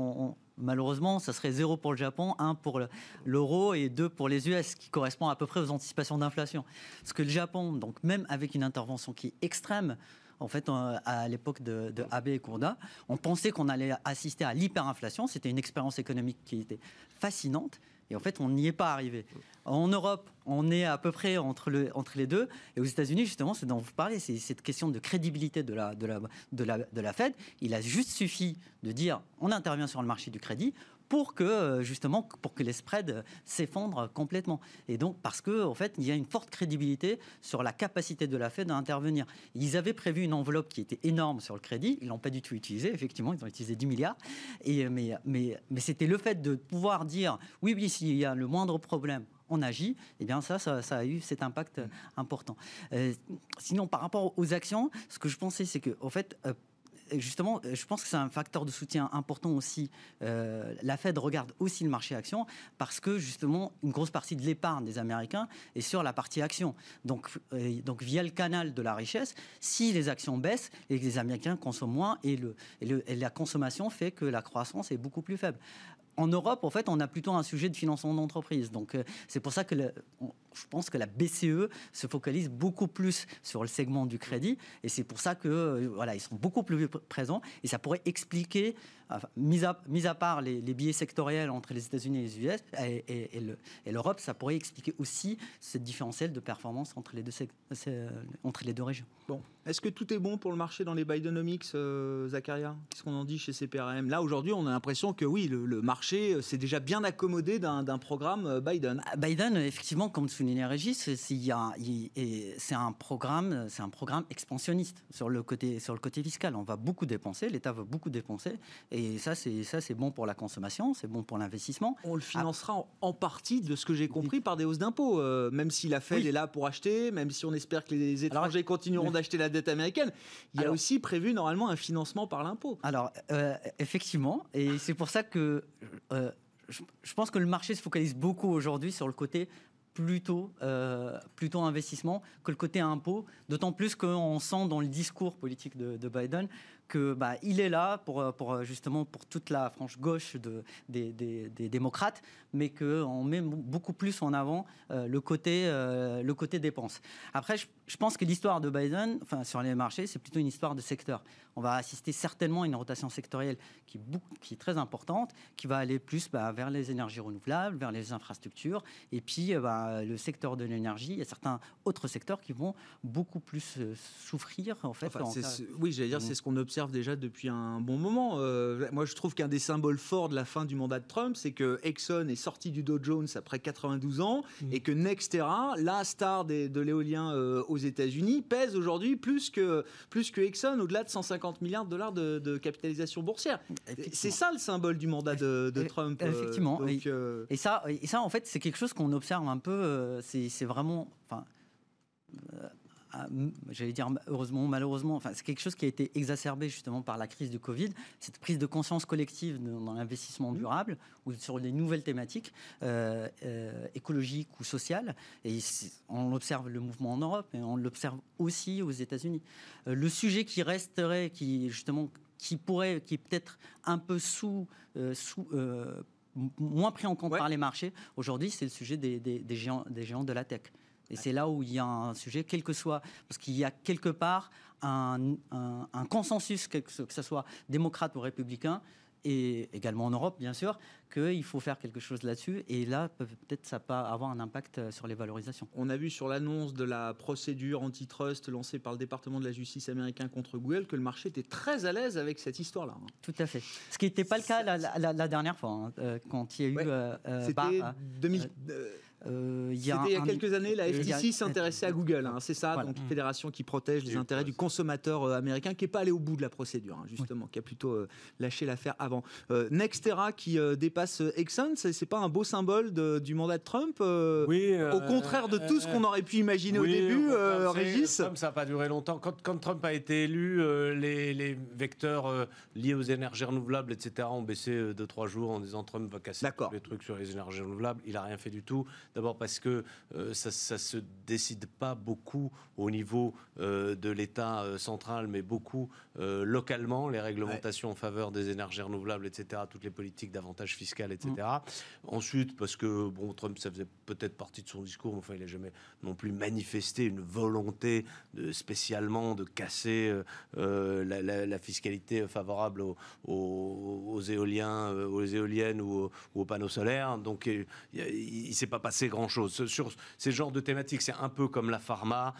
malheureusement, ça serait zéro pour le Japon, un pour l'euro et deux pour les US, qui correspond à peu près aux anticipations d'inflation. Parce que le Japon, donc même avec une intervention qui est extrême, en fait, à l'époque de, de, Abe et Kourda, on pensait qu'on allait assister à l'hyperinflation. C'était une expérience économique qui était fascinante. Et en fait, on n'y est pas arrivé. En Europe, on est à peu près entre, le, entre les deux. Et aux États-Unis, justement, c'est dont vous parlez, c'est cette question de crédibilité de, la, de la Fed. Il a juste suffi de dire on intervient sur le marché du crédit pour que euh, justement pour que les spreads s'effondrent complètement. Et donc parce que en fait il y a une forte crédibilité sur la capacité de la Fed à intervenir. Ils avaient prévu une enveloppe qui était énorme sur le crédit, ils l'ont pas du tout utilisé. Effectivement, ils ont utilisé 10 milliards. Et mais mais mais c'était le fait de pouvoir dire oui oui s'il y a le moindre problème on agit, et eh bien ça, ça, a eu cet impact important. Euh, sinon, par rapport aux actions, ce que je pensais, c'est que, au fait, euh, justement, euh, je pense que c'est un facteur de soutien important aussi. Euh, la Fed regarde aussi le marché action parce que justement, une grosse partie de l'épargne des Américains est sur la partie action. Donc, euh, donc via le canal de la richesse, si les actions baissent et que les Américains consomment moins et, le, et la consommation fait que la croissance est beaucoup plus faible en Europe, en fait, on a plutôt un sujet de financement d'entreprise. Donc, euh, c'est pour ça que je pense que la BCE se focalise beaucoup plus sur le segment du crédit. Et c'est pour ça que, euh, voilà, ils sont beaucoup plus présents. Et ça pourrait expliquer mis, à, mis à part les, billets sectoriels entre les États-Unis et les US et, l'Europe, ça pourrait expliquer aussi ce différentiel de performance entre les deux, entre les deux régions. Bon, est-ce que tout est bon pour le marché dans les Bidenomics, euh, Zacharia Qu'est-ce qu'on en dit chez CPRM Là, aujourd'hui, on a l'impression que oui, le, marché euh, s'est déjà bien accommodé d'un programme euh, Biden. Ah, Biden, effectivement, comme soulignait Régis, c'est un programme, c'est un programme expansionniste sur le côté sur le côté fiscal. On va beaucoup dépenser, l'État va beaucoup dépenser, et ça, c'est ça, c'est bon pour la consommation, c'est bon pour l'investissement. On le financera en, partie, de ce que j'ai compris, par des hausses d'impôts, même si la Fed est là pour acheter, même si on espère que les étrangers continueront d'acheter la dette américaine, il y a aussi prévu normalement un financement par l'impôt. Alors, euh, effectivement, et c'est pour ça que euh, je, pense que le marché se focalise beaucoup aujourd'hui sur le côté plutôt, euh, plutôt investissement que le côté impôt, d'autant plus qu'on sent dans le discours politique de, de Biden que bah, est là pour, pour, justement pour toute la franche gauche de, des, des, démocrates, mais qu'on met beaucoup plus en avant euh, le, côté, euh, côté dépenses. Après, je, je pense que l'histoire de Biden, enfin, sur les marchés, c'est plutôt une histoire de secteur. On va assister certainement à une rotation sectorielle qui, qui est très importante, qui va aller plus bah, vers les énergies renouvelables, vers les infrastructures, et puis bah, le secteur de l'énergie. Il y a certains autres secteurs qui vont beaucoup plus euh, souffrir. En fait, Oui, j'allais dire, c'est mmh. ce qu'on observe déjà depuis un bon moment. moi, je trouve qu'un des symboles forts de la fin du mandat de Trump, c'est que Exxon est sorti du Dow Jones après 92 ans mm. et que Nextera, la star de l'éolien euh, aux États-Unis, pèse aujourd'hui plus que, plus que Exxon, au-delà de 150 milliards de dollars de, capitalisation boursière. C'est ça le symbole du mandat de, Trump. Euh, effectivement. Euh, et, ça, et ça, en fait, c'est quelque chose qu'on observe un peu. c'est vraiment. Enfin, j'allais dire heureusement, malheureusement, enfin, c'est quelque chose qui a été exacerbé justement par la crise du Covid, cette prise de conscience collective dans l'investissement mmh. durable ou sur les nouvelles thématiques euh, euh, écologiques ou sociales. Et on observe le mouvement en Europe et on l'observe aussi aux États-Unis. Euh, le sujet qui resterait, qui justement, qui pourrait, qui est peut-être un peu sous, sous moins pris en compte par les marchés aujourd'hui, c'est le sujet des, des, géants, des géants de la tech. Et c'est là où il y a un sujet, quel que soit, parce qu'il y a quelque part un, consensus, que, ce soit démocrate ou républicain, et également en Europe, bien sûr, qu'il faut faire quelque chose là-dessus. Et là, peut-être ça peut avoir un impact euh, sur les valorisations. On a vu sur l'annonce de la procédure antitrust lancée par le département de la justice américain contre Google que le marché était très à l'aise avec cette histoire-là. Hein. Tout à fait. Ce qui n'était pas le cas la, dernière fois, hein, euh, quand il y a eu... C'était 2000... Euh, il y C'était a il y a un- quelques années, la a- FTC s'intéressait à *laughs* Google, hein, c'est ça, Voilà. donc une fédération qui protège les intérêts du consommateur euh, américain, qui n'est pas allé au bout de la procédure, hein, justement, qui a plutôt euh, lâché l'affaire avant. Euh, Nextera qui euh, dépasse euh, Exxon, c'est pas un beau symbole de- du mandat de Trump euh, Oui, Au contraire de tout ce qu'on aurait pu imaginer au Oui, début, au euh, Régis. Trump, ça n'a pas duré longtemps. Quand, quand Trump a été élu, euh, les, les vecteurs euh, liés aux énergies renouvelables, etc., ont baissé euh, de trois jours en disant Trump va casser les trucs sur les énergies renouvelables. Il n'a rien fait du tout. D'abord parce que euh, ça ne se décide pas beaucoup au niveau euh, de l'État euh, central, mais beaucoup localement, les réglementations en faveur des énergies renouvelables, etc., toutes les politiques d'avantages fiscaux, etc. Ensuite, parce que bon, Trump, ça faisait peut-être partie de son discours, mais enfin, il n'a jamais non plus manifesté une volonté de, spécialement de casser la, la- la fiscalité favorable aux, aux- aux éoliens, aux éoliennes ou aux, ou aux panneaux solaires. Donc, il ne s'est pas passé grand-chose. Sur ces genres de thématiques, c'est un peu comme la pharma.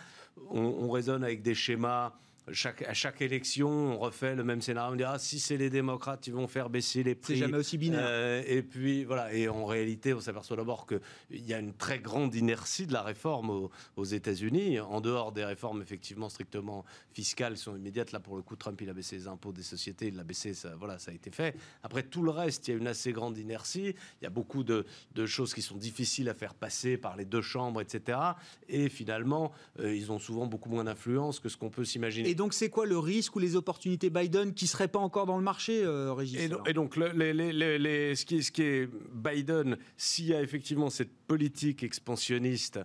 On, on raisonne avec des schémas. Chaque, à chaque élection, on refait le même scénario. On dit ah, si c'est les démocrates, ils vont faire baisser les prix. C'est jamais aussi binaire. Euh, et puis voilà, et en réalité, on s'aperçoit d'abord qu'il y a une très grande inertie de la réforme aux, aux États-Unis. En dehors des réformes effectivement strictement fiscales, qui sont immédiates. Là, pour le coup, Trump, il a baissé les impôts des sociétés, il l'a baissé, ça, voilà, ça a été fait. Après tout le reste, il y a une assez grande inertie. Il y a beaucoup de, de choses qui sont difficiles à faire passer par les deux chambres, etc. Et finalement, euh, ils ont souvent beaucoup moins d'influence que ce qu'on peut s'imaginer. Et donc, c'est quoi le risque ou les opportunités Biden qui seraient pas encore dans le marché, euh, Régis Et, donc, le- les- les- les- les- ce, qui, est- ce qui est Biden, s'il y a effectivement cette politique expansionniste,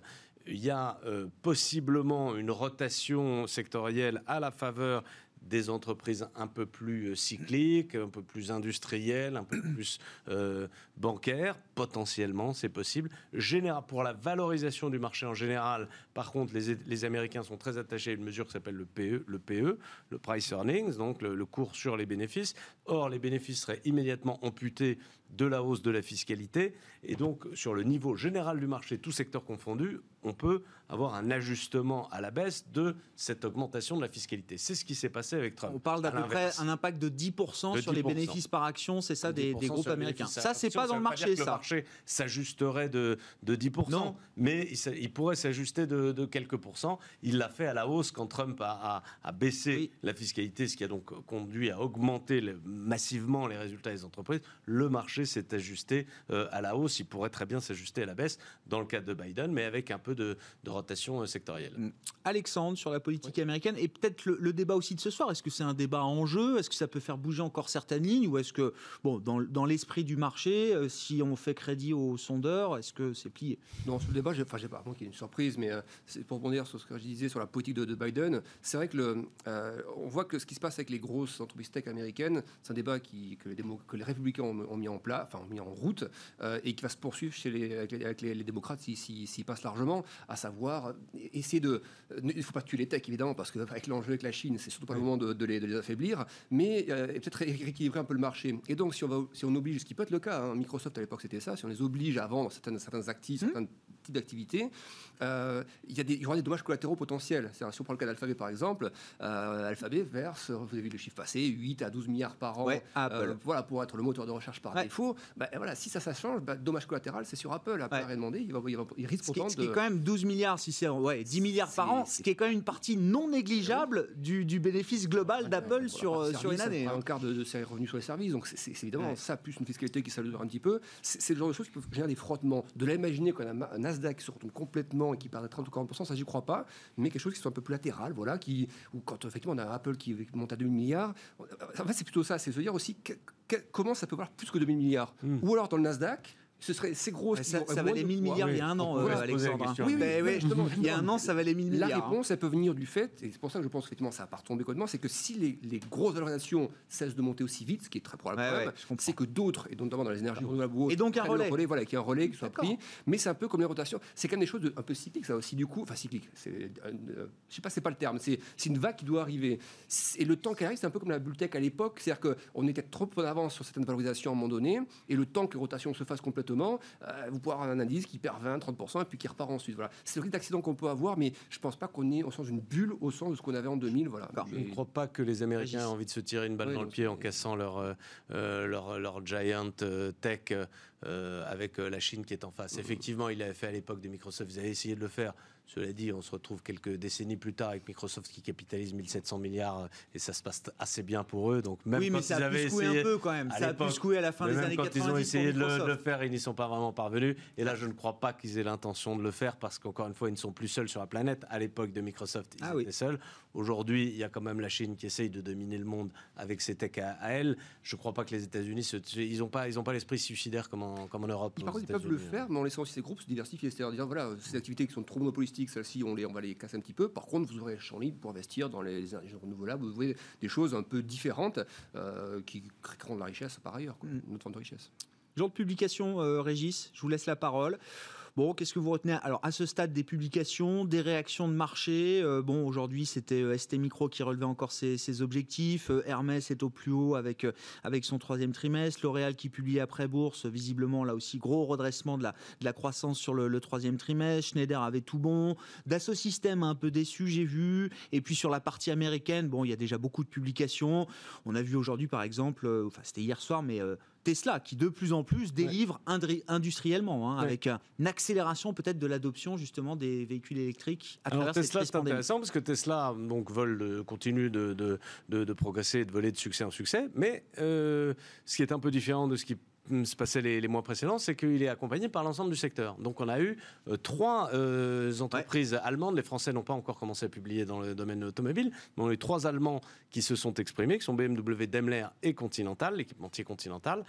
il y a euh, possiblement une rotation sectorielle à la faveur des entreprises un peu plus euh, cycliques, un peu plus industrielles, un peu plus euh, bancaires, potentiellement, c'est possible. Général, pour la valorisation du marché en général, par contre, les, les Américains sont très attachés à une mesure qui s'appelle le PE, le PE, le Price Earnings, donc le, le cours sur les bénéfices. Or, les bénéfices seraient immédiatement amputés de la hausse de la fiscalité. Et donc, sur le niveau général du marché, tout secteur confondu, on peut avoir un ajustement à la baisse de cette augmentation de la fiscalité. C'est ce qui s'est passé avec Trump. On parle d'à peu près un impact de 10%, De sur les 10%. bénéfices par action, c'est ça, des, 10% des groupes américains. Ça, c'est pas dans le marché, ça. Marché s'ajusterait de, de 10%, Non. mais il, pourrait s'ajuster de, de quelques pourcents. Il l'a fait à la hausse quand Trump a, a- a baissé Oui. la fiscalité, ce qui a donc conduit à augmenter le- massivement les résultats des entreprises. Le marché s'est ajusté euh, à la hausse. Il pourrait très bien s'ajuster à la baisse dans le cas de Biden, mais avec un peu de, de rotation euh, sectorielle. Alexandre, sur la politique américaine, et peut-être le, le débat aussi de ce soir. Est-ce que c'est un débat en jeu? Est-ce que ça peut faire bouger encore certaines lignes? Ou est-ce que, bon, dans, dans l'esprit du marché, euh, si on fait crédit aux sondeurs, est-ce que c'est plié? Non, sur le débat, enfin, j'ai pas qu'il y ait une surprise, mais euh, c'est pour rebondir sur ce que je disais sur la politique de, de Biden. C'est vrai que le, euh, on voit que ce qui se passe avec les grosses entreprises tech américaines, c'est un débat qui, que, les démo- que les républicains ont, ont mis en place, enfin ont mis en route, euh, et qui va se poursuivre chez les, avec les, avec les- les démocrates s'ils si, s'ils passent largement, à savoir essayer de, il ne faut pas tuer les techs évidemment, parce qu'avec l'enjeu avec la Chine, c'est surtout pas le moment de, de les, de les affaiblir, mais peut-être ré- rééquilibrer un peu le marché. Et donc si on, va, si on oblige, ce qui peut être le cas, hein, Microsoft à l'époque c'était ça, si on les oblige à vendre certaines, certains actifs, certains types d'activités, euh, il, y a des, il y aura des dommages collatéraux potentiels. Si on prend le cas d'Alphabet par exemple, euh, Alphabet verse, vous avez vu le chiffre passé, 8 à 12 milliards par an. Ouais, à Apple. euh, voilà, pour être le moteur de recherche par Ouais. défaut. Bah, voilà, si ça, ça change, bah, dommage collatéral, c'est sur Apple. Apple Ouais. demandé, il, va, il, va- il risque ce qui, pourtant ce qui est de... quand même 12 milliards, si c'est ouais, 10 milliards par an, ce qui est quand même une partie non négligeable du, du bénéfice global d'Apple sur, euh, sur une année. hein. Un quart de, de ses revenus sur les services, donc c'est- évidemment ça, plus une fiscalité qui s'alourdit un petit peu. C'est le genre de choses qui peuvent générer des frottements. De là, imaginer qu'on a un Nasdaq qui se retourne complètement et qui perd 30 ou 40%, ça, j'y crois pas, mais quelque chose qui soit un peu plus latéral, voilà, qui, ou quand effectivement on a Apple qui monte à 2000 milliards. En fait, c'est plutôt ça, c'est se dire aussi que- que- comment ça peut valoir plus que 2000 milliards. Ou alors dans le Nasdaq, ce serait c'est gros. Ouais, ça, ça valait 1000 milliards il y a un an, euh, la Alexandre. hein. Oui, oui, Ben ouais, justement, il y a un an, ça valait 1000 La milliards. hein. réponse, elle peut venir du fait, et c'est pour ça que je pense qu'effectivement ça va pas retomber complètement, c'est que si les, les grosses valorisations cessent de monter aussi vite, ce qui est très probable, Ouais, ouais, c'est que d'autres, et notamment dans les énergies renouvelables, ou autres, Et donc un relais. voilà, qu'il y ait un relais qui soit pris. Mais c'est un peu comme les rotations, c'est quand même des choses de- un peu cycliques, ça aussi du coup, enfin cyclique, c'est, euh, je sais pas, c'est pas le terme, c'est, une vague qui doit arriver. Et le temps qu'elle arrive, c'est un peu comme la bulle tech à l'époque, c'est-à-dire qu'on était trop en avance sur certaines valorisations à un moment donné, et le temps que les rotations se fassent complètement abruptement, vous pouvez avoir un indice qui perd 20, 30% et puis qui repart ensuite. Voilà. C'est le risque d'accident qu'on peut avoir, mais je ne pense pas qu'on est au sens d'une bulle au sens de ce qu'on avait en 2000. Voilà. Je ne crois pas que les Américains aient envie de se tirer une balle dans le pied en cassant leur, leur, leur, giant tech avec la Chine qui est en face. Mmh. Effectivement, il l'avait fait à l'époque de Microsoft. Vous avez essayé de le faire. Cela dit, on se retrouve quelques décennies plus tard avec Microsoft qui capitalise 1700 milliards euh, et ça se passe assez bien pour eux. Donc même oui, mais ça a pu essayé, un peu quand même. Ça a pu à la fin des années 90. Quand ils ont essayé de le, faire, ils n'y sont pas vraiment parvenus. Et là, je ne crois pas qu'ils aient l'intention de le faire parce qu'encore une fois, ils ne sont plus seuls sur la planète. À l'époque de Microsoft, ils ah étaient seuls. Aujourd'hui, il y a quand même la Chine qui essaye de dominer le monde avec ses techs à, elle. Je ne crois pas que les États-Unis, ils n'ont pas, ils pas l'esprit suicidaire comme en, comme en Europe. Par contre, ils peuvent le faire, mais en laissant aussi ces groupes se diversifier. C'est-à-dire dire voilà, ces activités qui sont trop monopolistiques, celles-ci, on les, on les casse un petit peu. Par contre, vous aurez le champ libre pour investir dans les énergies renouvelables. Vous aurez des choses un peu différentes euh, qui créeront de la richesse par ailleurs, mm. une autre forme de richesse. Genre de publication, euh, Régis, je vous laisse la parole. Bon, qu'est-ce que vous retenez Alors, à ce stade des publications, des réactions de marché. Euh, bon, aujourd'hui, c'était euh, ST Micro qui relevait encore ses, objectifs. Euh, Hermès est au plus haut avec, avec son troisième trimestre. L'Oréal qui publie après bourse, visiblement, là aussi, gros redressement de la, de la croissance sur le, troisième trimestre. Schneider avait tout bon. Dassault Systèmes un peu déçu, j'ai vu. Et puis, sur la partie américaine, bon, il y a déjà beaucoup de publications. On a vu aujourd'hui, par exemple, enfin, c'était hier soir, mais Tesla qui de plus en plus délivre industriellement, hein, avec une accélération peut-être de l'adoption justement des véhicules électriques à Alors Tesla, c'est intéressant parce que Tesla donc vole, continue de, de, de, progresser, de voler de succès en succès, mais euh, ce qui est un peu différent de ce qui se passait les, mois précédents, c'est qu'il est accompagné par l'ensemble du secteur. Donc on a eu euh, trois euh, entreprises allemandes, les Français n'ont pas encore commencé à publier dans le domaine automobile, mais on a eu trois Allemands qui se sont exprimés, qui sont BMW, Daimler et Continental, l'équipementier Continental,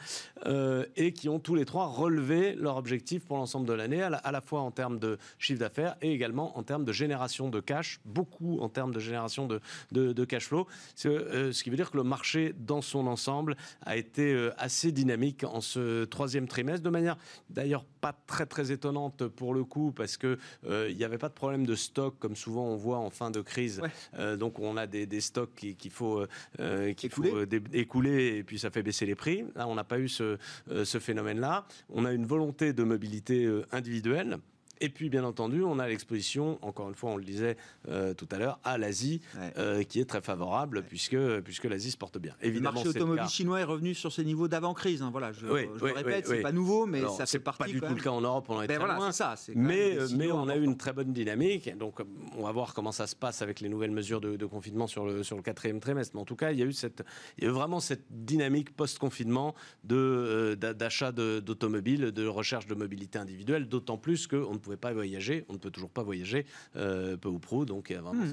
euh, et qui ont tous les trois relevé leur objectif pour l'ensemble de l'année, à, la fois en termes de chiffre d'affaires et également en termes de génération de cash, beaucoup en termes de génération de, de, cash flow, ce qui veut dire que le marché dans son ensemble a été assez dynamique en ce troisième trimestre, de manière d'ailleurs pas très très étonnante pour le coup, parce que euh, il n'y avait pas de problème de stock comme souvent on voit en fin de crise. Euh, donc on a des, stocks qu'il faut, euh, faut écouler et puis ça fait baisser les prix. Là, on n'a pas eu ce, ce phénomène-là. On a une volonté de mobilité individuelle. Et puis, bien entendu, on a l'exposition, encore une fois, on le disait euh, tout à l'heure, à l'Asie, euh, qui est très favorable, puisque, puisque l'Asie se porte bien. Évidemment, le marché automobile chinois est revenu sur ses niveaux d'avant-crise. Hein, voilà, je, je le répète, c'est pas nouveau, mais ça fait partie. Pas du tout le cas en Europe, on en est ben très loin. Ça, mais mais on a eu une très bonne dynamique. Donc, on va voir comment ça se passe avec les nouvelles mesures de, confinement sur le, sur le quatrième trimestre. Mais en tout cas, il y a eu, cette, il y a eu vraiment cette dynamique post-confinement euh, d'achat d'automobiles, de recherche de mobilité individuelle, d'autant plus qu'on ne pouvait pas voyager on ne peut toujours pas voyager, euh, peu ou prou. Donc, hmm.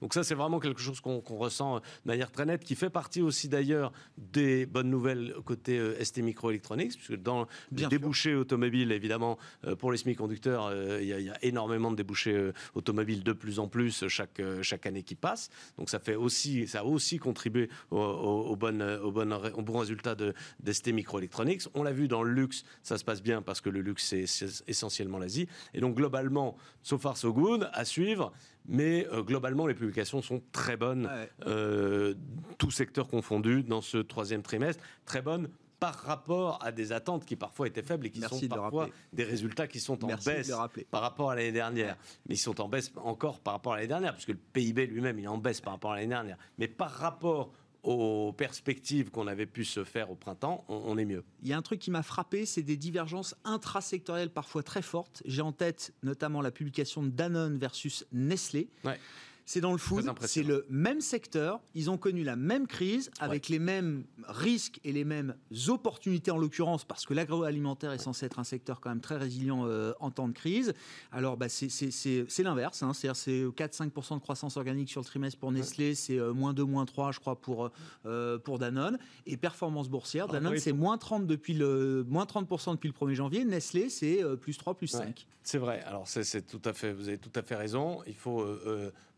donc ça, c'est vraiment quelque chose qu'on ressent de manière très nette, qui fait partie aussi d'ailleurs des bonnes nouvelles côté euh, ST Microelectronics, puisque dans les débouchés automobiles, évidemment, euh, pour les semi-conducteurs, il y, a énormément de débouchés automobiles de plus en plus chaque, chaque année qui passe. Donc ça, fait aussi, ça a aussi contribué au, au, bon, au, bon, au bon résultat de, d'ST Microelectronics. On l'a vu dans le luxe, ça se passe bien parce que le luxe, c'est essentiellement l'Asie. Et donc globalement, so far so good, à suivre. Mais euh, globalement, les publications sont très bonnes, euh, tous secteurs confondus, dans ce troisième trimestre. Très bonnes par rapport à des attentes qui parfois étaient faibles et qui sont parfois des résultats qui sont en baisse par rapport à l'année dernière. Mais ils sont en baisse encore par rapport à l'année dernière, puisque le PIB lui-même, il est en baisse par rapport à l'année dernière. Mais par rapport aux perspectives qu'on avait pu se faire au printemps, on, est mieux. Il y a un truc qui m'a frappé, c'est des divergences intrasectorielles parfois très fortes. J'ai en tête notamment la publication de Danone versus Nestlé. Ouais. C'est dans le food, c'est le même secteur, ils ont connu la même crise avec les mêmes risques et les mêmes opportunités en l'occurrence parce que l'agroalimentaire est censé être un secteur quand même très résilient euh, en temps de crise. Alors bah, c'est l'inverse, hein. c'est-à-dire c'est 4-5% de croissance organique sur le trimestre pour Nestlé, c'est euh, moins 2, moins 3 je crois pour, euh, pour Danone. Et performance boursière, Danone c'est moins 30 depuis le moins 30% depuis le 1er janvier, Nestlé c'est plus 3 plus 5. C'est vrai. Alors c'est tout à fait vous avez tout à fait raison, il faut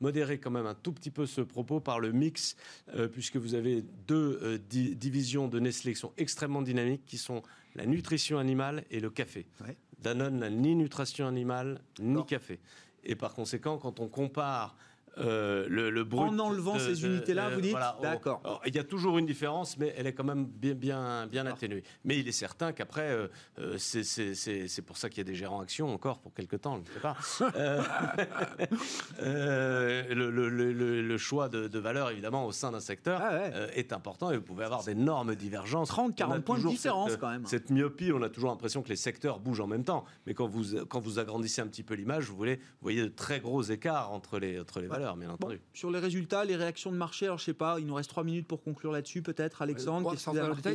modérer quand même un tout petit peu ce propos par le mix, euh, puisque vous avez deux euh, divisions de Nestlé qui sont extrêmement dynamiques, qui sont la nutrition animale et le café. Danone n'a ni nutrition animale ni café. Et par conséquent, quand on compare euh, le, le brut En enlevant de- ces unités-là, de- vous dites voilà, D'accord. alors, Il y a toujours une différence, mais elle est quand même bien, bien, bien D'accord. atténuée. Mais il est certain qu'après, euh, euh, c'est- pour ça qu'il y a des gérants actions encore pour quelques temps, je ne sais pas. *laughs* Euh, euh, le, choix de, de valeur, évidemment, au sein d'un secteur Ah ouais. euh, est important et vous pouvez avoir d'énormes divergences. 30, On a 40 points de différence, cette, quand même. Cette myopie, on a toujours l'impression que les secteurs bougent en même temps. Mais quand vous, quand vous agrandissez un petit peu l'image, vous, voulez, vous voyez de très gros écarts entre les, entre les valeurs, bien Bon, entendu. sur les résultats, les réactions de marché, alors je sais pas, il nous reste 3 minutes pour conclure là-dessus, peut-être, Alexandre. Moi, sans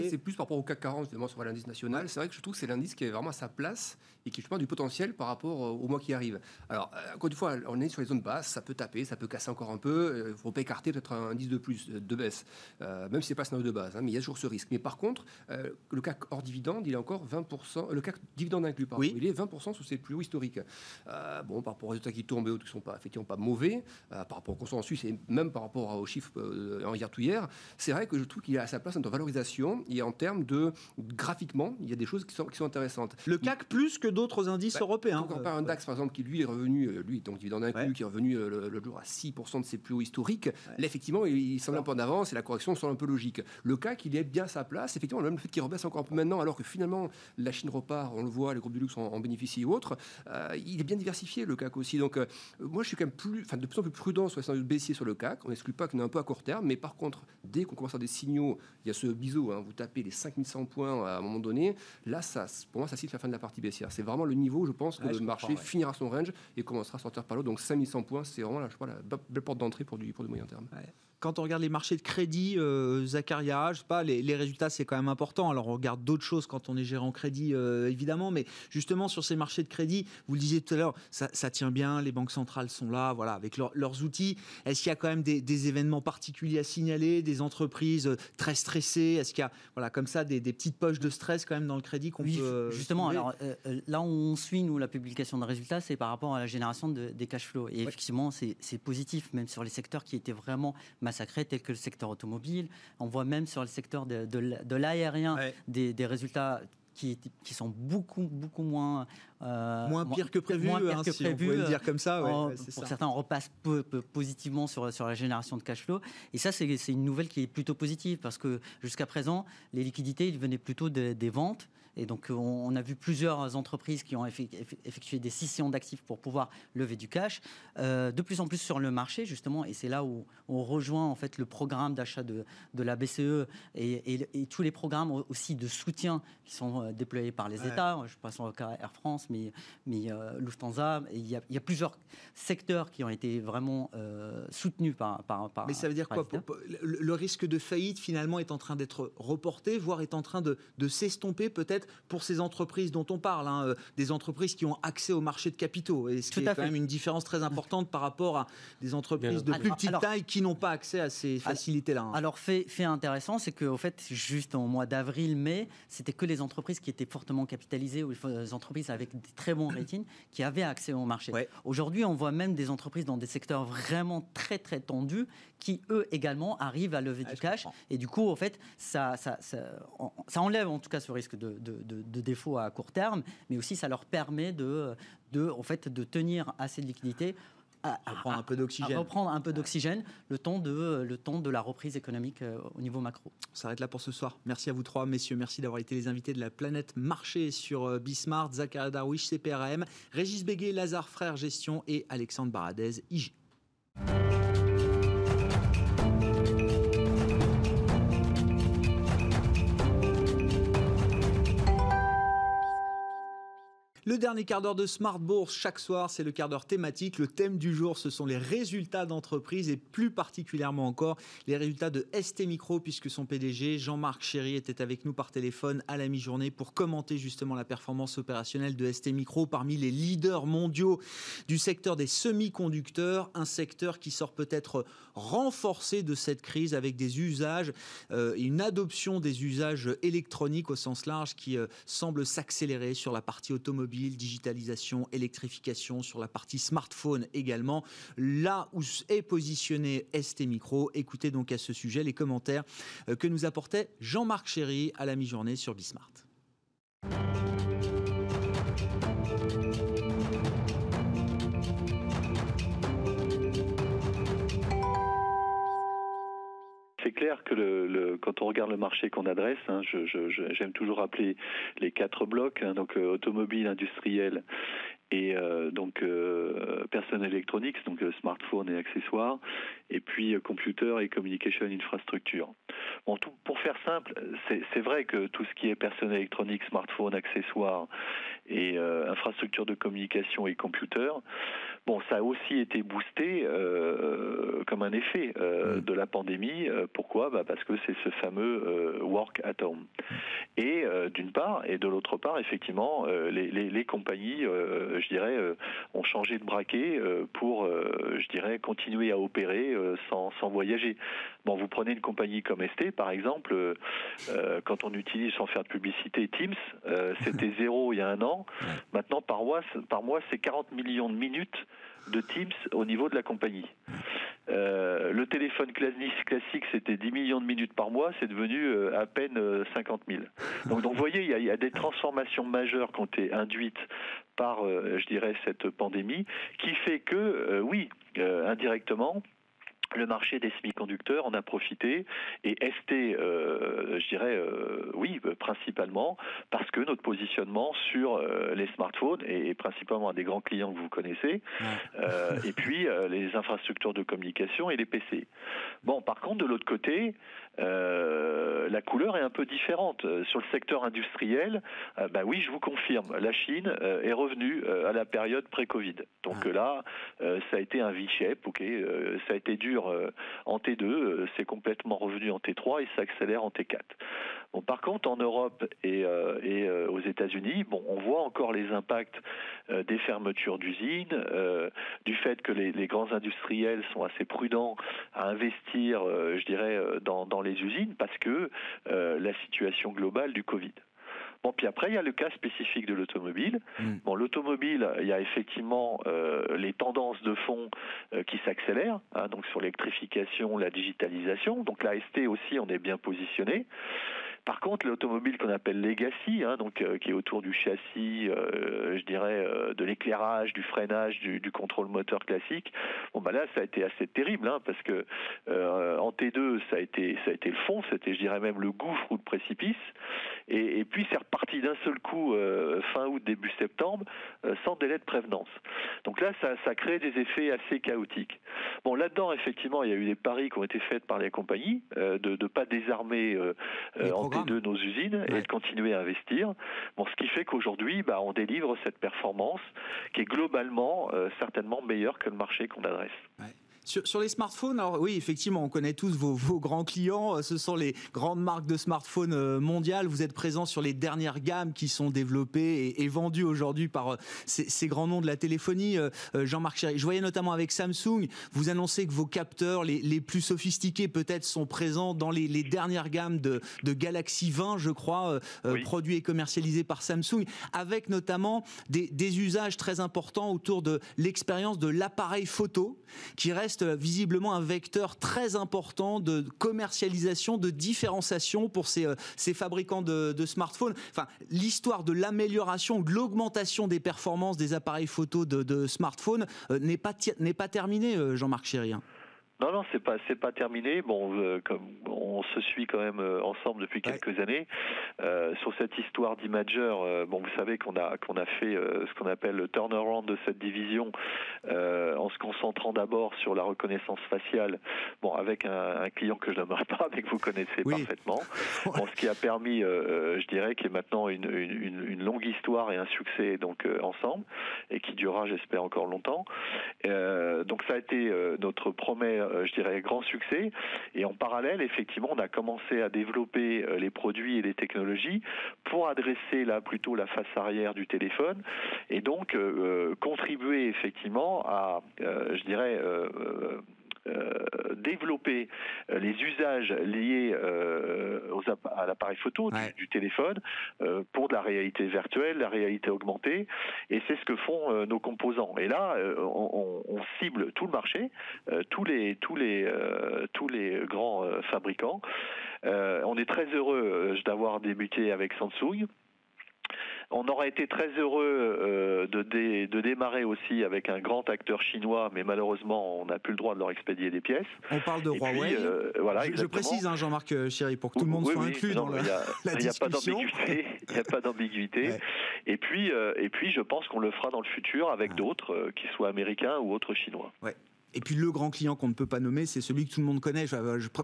c'est plus par rapport au CAC 40, finalement, sur l'indice national. C'est vrai que je trouve que c'est l'indice qui est vraiment à sa place et qui, je pense, du potentiel par rapport euh, au mois qui arrive. Alors, euh, encore une fois, on est sur les zones basses, ça peut taper, ça peut casser encore un peu. Il ne faut pas écarter peut-être un indice de plus, de- baisse, Euh, même si c'est pas scénario de base, hein, mais il y a toujours ce risque. Mais par contre, euh, le CAC hors dividende, il est encore 20%, le CAC dividende inclus, pardon, Oui. il est 20% sous ses plus hauts historiques. Euh, bon, par rapport aux résultats qui tombent et autres qui sont pas, effectivement pas mauvais, euh, par rapport au consensus et même par rapport aux chiffres euh, en hier tout hier, c'est vrai que je trouve qu'il est à sa place en termes de valorisation et en termes de graphiquement, il y a des choses qui sont, qui sont intéressantes. Le CAC plus que d'autres indices Bah, européens. On compare un DAX, par exemple, qui lui est revenu, euh, lui, donc dividende inclus, Ouais. qui est revenu euh, le, le jour à 6% de ses plus hauts historiques, là, effectivement, il, il semble un peu en avance et la correction semble un peu logique. Le CAC, il est bien à sa place, effectivement, même le fait qu'il rebaisse encore un peu maintenant, alors que finalement, la Chine repart, on le voit, les groupes du luxe en, en bénéficient ou autres, euh, il est bien diversifié, le CAC aussi. Donc, euh, moi, je suis quand même plus, enfin, de plus en plus prudent sur les scénarios baissiers sur le CAC. On n'exclut pas qu'on est un peu à court terme, mais par contre, dès qu'on commence à des signaux, il y a ce biseau, hein, vous tapez les 5100 points à un moment donné, là, ça, pour moi, ça cite la fin de la partie baissière. C'est vraiment le niveau, je pense, que Ouais, le marché finira son range et commencera à sortir par l'eau. Donc 5100 points, c'est vraiment, là, je crois, la be- belle porte d'entrée pour du, pour du moyen terme. Quand on regarde les marchés de crédit, euh, Zacharia, je sais pas, les, les résultats c'est quand même important. Alors on regarde d'autres choses quand on est gérant crédit euh, évidemment, mais justement sur ces marchés de crédit, vous le disiez tout à l'heure, ça, ça tient bien, les banques centrales sont là, voilà, avec leur- leurs outils. Est-ce qu'il y a quand même des, des événements particuliers à signaler, des entreprises euh, très stressées? Est-ce qu'il y a, voilà, comme ça, des, des petites poches de stress quand même dans le crédit qu'on Oui, peut euh, justement. soulever Alors euh, là, où on suit nous la publication de résultats, c'est par rapport à la génération de- des cash flows. Et effectivement, c'est c'est positif, même sur les secteurs qui étaient vraiment massacrés, tels que le secteur automobile. On voit même sur le secteur de, de l- de l'aérien Ouais. des, des résultats. Qui, qui sont beaucoup beaucoup moins euh, Moins pire que prévu, moins pire hein, que si on pouvait le euh, dire comme ça. ouais, en- ouais, c'est pour ça. certains, on repasse peu- peu positivement sur, sur la génération de cash flow. Et ça, c'est une nouvelle qui est plutôt positive parce que jusqu'à présent, les liquidités, ils venaient plutôt des ventes. Et donc, on, on a vu plusieurs entreprises qui ont effe- eff- effectué des scissions d'actifs pour pouvoir lever du cash. Euh, de plus en plus sur le marché, justement, et c'est là où on rejoint en fait le programme d'achat de, de la BCE et, et- et tous les programmes aussi de soutien qui sont euh, déployés par les Ouais. États. Je pense au cas Air France, mais, mais euh, Lufthansa. Il y, a, il y a plusieurs secteurs qui ont été vraiment euh, soutenus par, par, par Mais ça veut dire quoi pour- pour- le, le risque de faillite finalement est en train d'être reporté, voire est en train de, de s'estomper peut-être pour ces entreprises dont on parle, hein, euh, des entreprises qui ont accès au marché de capitaux. Et ce Tout qui est à quand fait. même une différence très importante par rapport à des entreprises de plus petite Alors- taille qui n'ont pas accès à ces facilités-là. hein. Alors, fait, fait intéressant, c'est qu'au fait, juste au mois d'avril, mai, c'était que les entreprises qui étaient fortement capitalisées ou les entreprises avec des très bons ratings qui avaient accès au marché. Ouais. Aujourd'hui, on voit même des entreprises dans des secteurs vraiment très, très tendus qui, eux également, arrivent à lever Ouais, du cash. comprends. Et du coup, au fait, ça, ça, ça, en- ça enlève en tout cas ce risque de, de, de- de défaut à court terme, mais aussi ça leur permet de, de, en fait, de tenir assez de liquidité. À, à- Reprendre un peu à d'oxygène. reprendre un peu d'oxygène le temps de le temps de la reprise économique euh, au niveau macro. On s'arrête là pour ce soir. Merci à vous trois, messieurs. Merci d'avoir été les invités de la planète marché sur euh, Bismart, Zachary Darwish, CPRM, Régis Béguet, Lazare Frères Gestion et Alexandre Baradez, IG. Le dernier quart d'heure de Smart Bourse chaque soir, c'est le quart d'heure thématique. Le thème du jour, ce sont les résultats d'entreprise et plus particulièrement encore les résultats de ST Micro puisque son PDG Jean-Marc Chéry était avec nous par téléphone à la mi-journée pour commenter justement la performance opérationnelle de ST Micro parmi les leaders mondiaux du secteur des semi-conducteurs, un secteur qui sort peut-être renforcé de cette crise avec des usages euh, une adoption des usages électroniques au sens large qui euh, semble s'accélérer sur la partie automobile, digitalisation, électrification, sur la partie smartphone également. Là où est positionné ST Micro, écoutez donc à ce sujet les commentaires euh, que nous apportait Jean-Marc Chéry à la mi-journée sur Bismart. Clair que le, quand on regarde le marché qu'on adresse, hein, j'aime toujours appeler les quatre blocs, hein, donc automobile, industriel et euh, donc euh, personal electronics, donc euh, smartphone et accessoires, et puis computer et communication infrastructure. Pour faire simple, c'est vrai que tout ce qui est personal electronics, smartphone, accessoires et infrastructure de communication et computer, bon, ça a aussi été boosté comme un effet mmh. de la pandémie. pourquoi? Bah Parce que c'est ce fameux work at home. Et d'une part, et de l'autre part, effectivement, les, les, les compagnies je dirais, euh, ont changé de braquet euh, pour, euh, je dirais, continuer à opérer sans, sans voyager. Bon, vous prenez une compagnie comme ST, par exemple, quand on utilise sans faire de publicité Teams, c'était *laughs* zéro il y a un an. Maintenant, par mois, par mois c'est 40 millions de minutes de Teams au niveau de la compagnie. Euh, le téléphone classique, c'était 10 millions de minutes par mois, c'est devenu euh, à peine 50 euh, 000. Donc, vous voyez, il y, il y, a, des transformations majeures qui ont été induites par, je dirais, cette pandémie, qui fait que, oui, indirectement, le marché des semi-conducteurs en a profité et ST, euh, je dirais, euh, oui, principalement parce que notre positionnement sur euh, les smartphones et, principalement à des grands clients que vous connaissez, et puis les infrastructures de communication et les PC. Bon, par contre, de l'autre côté, la couleur est un peu différente. Sur le secteur industriel, bah oui, je vous confirme, la Chine est revenue à la période pré-Covid. Donc là, ça a été un V-shape, ok, ça a été dur euh, en T2, euh, c'est complètement revenu en T3 et ça accélère en T4. Bon, par contre, en Europe et, euh, aux États-Unis, bon, on voit encore les impacts des fermetures d'usines, du fait que les, grands industriels sont assez prudents à investir, je dirais, dans, dans, les usines parce que la situation globale du Covid. Bon, puis après, il y a le cas spécifique de l'automobile. Mm. Bon, l'automobile, il y a effectivement euh, les tendances de fond euh, qui s'accélèrent, hein, donc sur l'électrification, la digitalisation. Donc la ST aussi, on est bien positionné. Par contre, l'automobile qu'on appelle legacy, hein, donc euh, qui est autour du châssis, euh, je dirais, euh, de l'éclairage, du freinage, du, du, contrôle moteur classique, bon bah là ça a été assez terrible, hein, parce que en T2 ça a été ça a été le fond, c'était je dirais même le gouffre ou le précipice, et, et puis c'est reparti d'un seul coup fin août début septembre sans délai de prévenance. Donc là ça ça crée des effets assez chaotiques. Bon là-dedans effectivement il y a eu des paris qui ont été faits par les compagnies de ne pas désarmer en de nos usines et de continuer à investir. Bon, ce qui fait qu'aujourd'hui, bah, on délivre cette performance qui est globalement euh, certainement meilleure que le marché qu'on adresse. Sur, les smartphones, alors oui, effectivement, on connaît tous vos, vos, grands clients. Euh, ce sont les grandes marques de smartphones euh, mondiales. Vous êtes présent sur les dernières gammes qui sont développées et, vendues aujourd'hui par euh, ces, grands noms de la téléphonie. Jean-Marc Chéry, je voyais notamment avec Samsung, vous annoncez que vos capteurs les, les plus sophistiqués peut-être sont présents dans les, les, dernières gammes de, de Galaxy 20, je crois, produits et commercialisés par Samsung, avec notamment des, des usages très importants autour de l'expérience de l'appareil photo qui reste visiblement un vecteur très important de commercialisation, de différenciation pour ces, euh, fabricants de, smartphones. Enfin, l'histoire de l'amélioration, de l'augmentation des performances des appareils photo de, smartphones euh, n'est pas, terminée, euh, Jean-Marc Chérien. Non, non, c'est pas, c'est pas terminé. Bon, euh, comme on se suit quand même euh, ensemble depuis quelques années euh, sur cette histoire d'imager. bon, vous savez qu'on a qu'on a fait ce qu'on appelle le turnaround de cette division en se concentrant d'abord sur la reconnaissance faciale. Bon, avec un, client que je n'aimerais pas, mais que vous connaissez parfaitement. *laughs* Bon, ce qui a permis, je dirais, qu'il y ait maintenant une, une, une, longue histoire et un succès donc ensemble et qui durera, j'espère, encore longtemps. donc ça a été notre promesse je dirais, grand succès. Et en parallèle, effectivement, on a commencé à développer euh, les produits et les technologies pour adresser là plutôt la face arrière du téléphone et donc euh, contribuer effectivement à, je dirais, euh, développer euh, les usages liés euh, aux à l'appareil photo du, téléphone pour de la réalité virtuelle, la réalité augmentée, et c'est ce que font nos composants. Et là, on, on, cible tout le marché, tous les tous les tous les grands fabricants. on est très heureux d'avoir débuté avec Samsung. On aurait été très heureux de, de démarrer aussi avec un grand acteur chinois, mais malheureusement, on n'a plus le droit de leur expédier des pièces. On parle de Huawei. voilà, je, précise, hein, Jean-Marc Chéry, pour que tout le monde soit inclus dans la, a *laughs* d'ambiguïté. *laughs* Il n'y a pas d'ambiguïté. Et puis, et puis, je pense qu'on le fera dans le futur avec d'autres, qui soient américains ou autres chinois. Ouais. Et puis le grand client qu'on ne peut pas nommer, c'est celui que tout le monde connaît.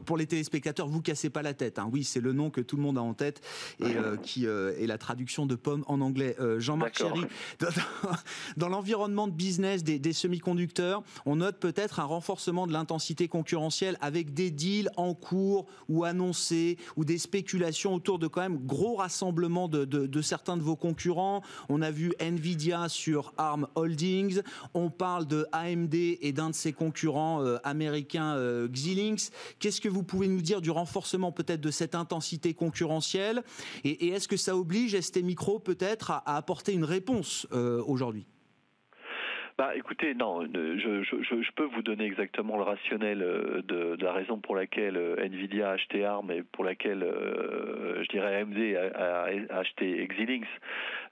pour les téléspectateurs, vous cassez pas la tête. Hein. Oui, c'est le nom que tout le monde a en tête et euh, qui euh, est la traduction de pomme en anglais. Euh, Jean-Marc Chéry, *laughs* dans, l'environnement de business des, des semi-conducteurs, on note peut-être un renforcement de l'intensité concurrentielle avec des deals en cours ou annoncés ou des spéculations autour de quand même gros rassemblements de, de, de certains de vos concurrents. On a vu Nvidia sur ARM Holdings. On parle de AMD et d'un de ses concurrent euh, américain euh, Xilinx. Qu'est-ce que vous pouvez nous dire du renforcement peut-être de cette intensité concurrentielle? Et, est-ce que ça oblige ST Micro peut-être à, apporter une réponse euh, aujourd'hui? Bah, écoutez, non, je, peux vous donner exactement le rationnel de, la raison pour laquelle Nvidia a acheté ARM et pour laquelle, je dirais, AMD a, a acheté Xilinx.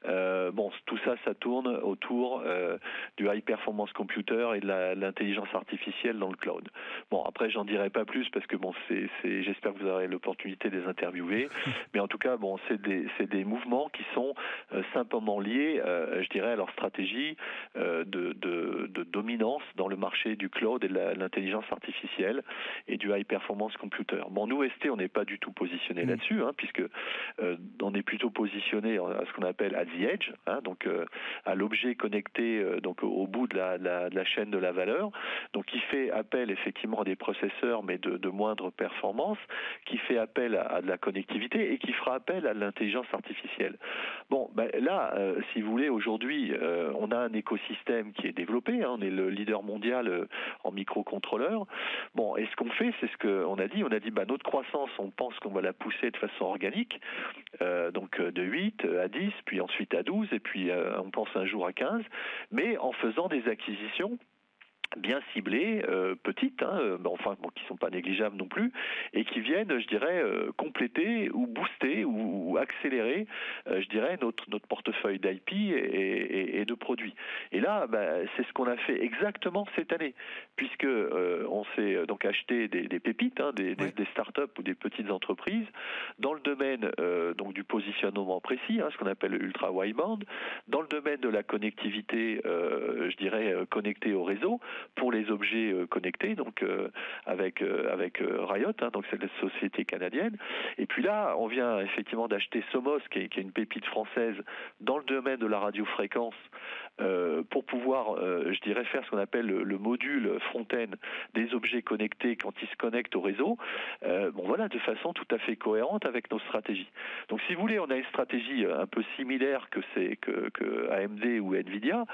Euh, bon, tout ça, ça tourne autour euh, du high performance computer et de l'intelligence artificielle dans le cloud. Bon, après, j'en dirai pas plus parce que bon, c'est, j'espère que vous aurez l'opportunité de les interviewer. *laughs* Mais en tout cas, bon, c'est des, des mouvements qui sont euh, simplement liés, je dirais, à leur stratégie de, de, de, dominance dans le marché du cloud et de l'intelligence artificielle et du high performance computer. Bon, nous, ST, on n'est pas du tout positionné mm. là-dessus, hein, puisque on est plutôt positionné à ce qu'on appelle the edge, hein, donc euh, à l'objet connecté euh, donc au bout de la, de la, chaîne de la valeur, donc qui fait appel effectivement à des processeurs mais de, de moindre performance, qui fait appel à, de la connectivité et qui fera appel à l'intelligence artificielle. Bon, ben là, euh, si vous voulez, aujourd'hui, on a un écosystème qui est développé, hein, on est le leader mondial en microcontrôleurs. Bon, et ce qu'on fait, c'est ce qu'on a dit, on a dit, bah, notre croissance, on pense qu'on va la pousser de façon organique, donc de 8 à 10, puis ensuite à 12 et puis euh, on pense un jour à 15, mais en faisant des acquisitions bien ciblées, euh, petites, hein, euh, enfin bon, qui sont pas négligeables non plus, et qui viennent, je dirais, euh, compléter ou booster ou, accélérer, je dirais, notre notre portefeuille d'IP et, et, de produits. Et là, bah, c'est ce qu'on a fait exactement cette année, puisque on s'est donc acheté des, des pépites, hein, des, des, startups ou des petites entreprises dans le domaine donc du positionnement précis, hein, ce qu'on appelle ultra wideband, dans le domaine de la connectivité, je dirais, connectée au réseau pour les objets euh, connectés, donc euh, avec euh, avec Riot, hein, donc c'est la société canadienne. Et puis là, on vient effectivement d'acheter Somos, qui est, qui est, une pépite française dans le domaine de la radiofréquence, euh, pour pouvoir, euh, je dirais, faire ce qu'on appelle le, module Fontaine des objets connectés quand ils se connectent au réseau. Euh, bon voilà, de façon tout à fait cohérente avec nos stratégies. Donc si vous voulez, on a une stratégie un peu similaire que c'est que, AMD ou Nvidia.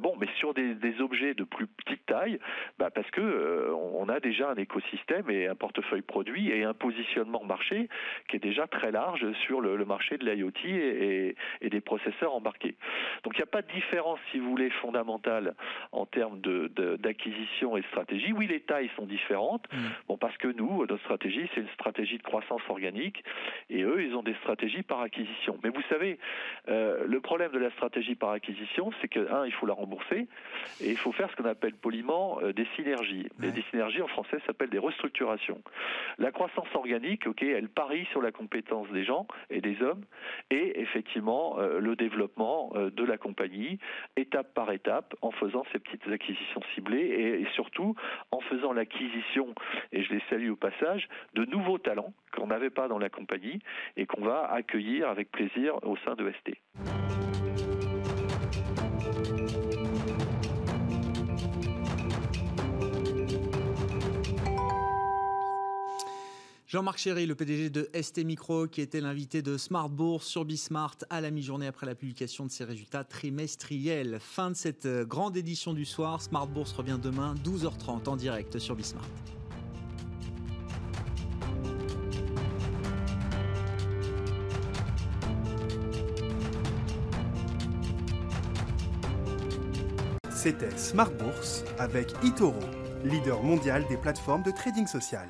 bon, mais sur des, objets de plus petite taille, bah parce que on a déjà un écosystème et un portefeuille produit et un positionnement marché qui est déjà très large sur le, marché de l'IoT et, et, des processeurs embarqués. Donc il n'y a pas de différence si vous voulez, fondamentale en termes d'acquisition de, et de stratégie. Oui, les tailles sont différentes. Mm. Bon, parce que nous, notre stratégie, c'est une stratégie de croissance organique, et eux, ils ont des stratégies par acquisition. Mais vous savez, euh, le problème de la stratégie par acquisition, c'est que un, il faut la rembourser, et il faut faire ce qu'on appelle poliment euh, des synergies. Et des synergies en français s'appellent des restructurations. La croissance organique, ok, elle parie sur la compétence des gens et des hommes, et effectivement euh, le développement de la compagnie étape par étape, en faisant ces petites acquisitions ciblées et, surtout en faisant l'acquisition, et je les salue au passage, de nouveaux talents qu'on n'avait pas dans la compagnie et qu'on va accueillir avec plaisir au sein de ST. Jean-Marc Chéry, le PDG de ST Micro, qui était l'invité de Smart Bourse sur Bismart à la mi-journée après la publication de ses résultats trimestriels. Fin de cette euh, grande édition du soir. Smart Bourse revient demain, 12h30 en direct sur Bismart. C'était Smart Bourse avec Itoro, leader mondial des plateformes de trading social.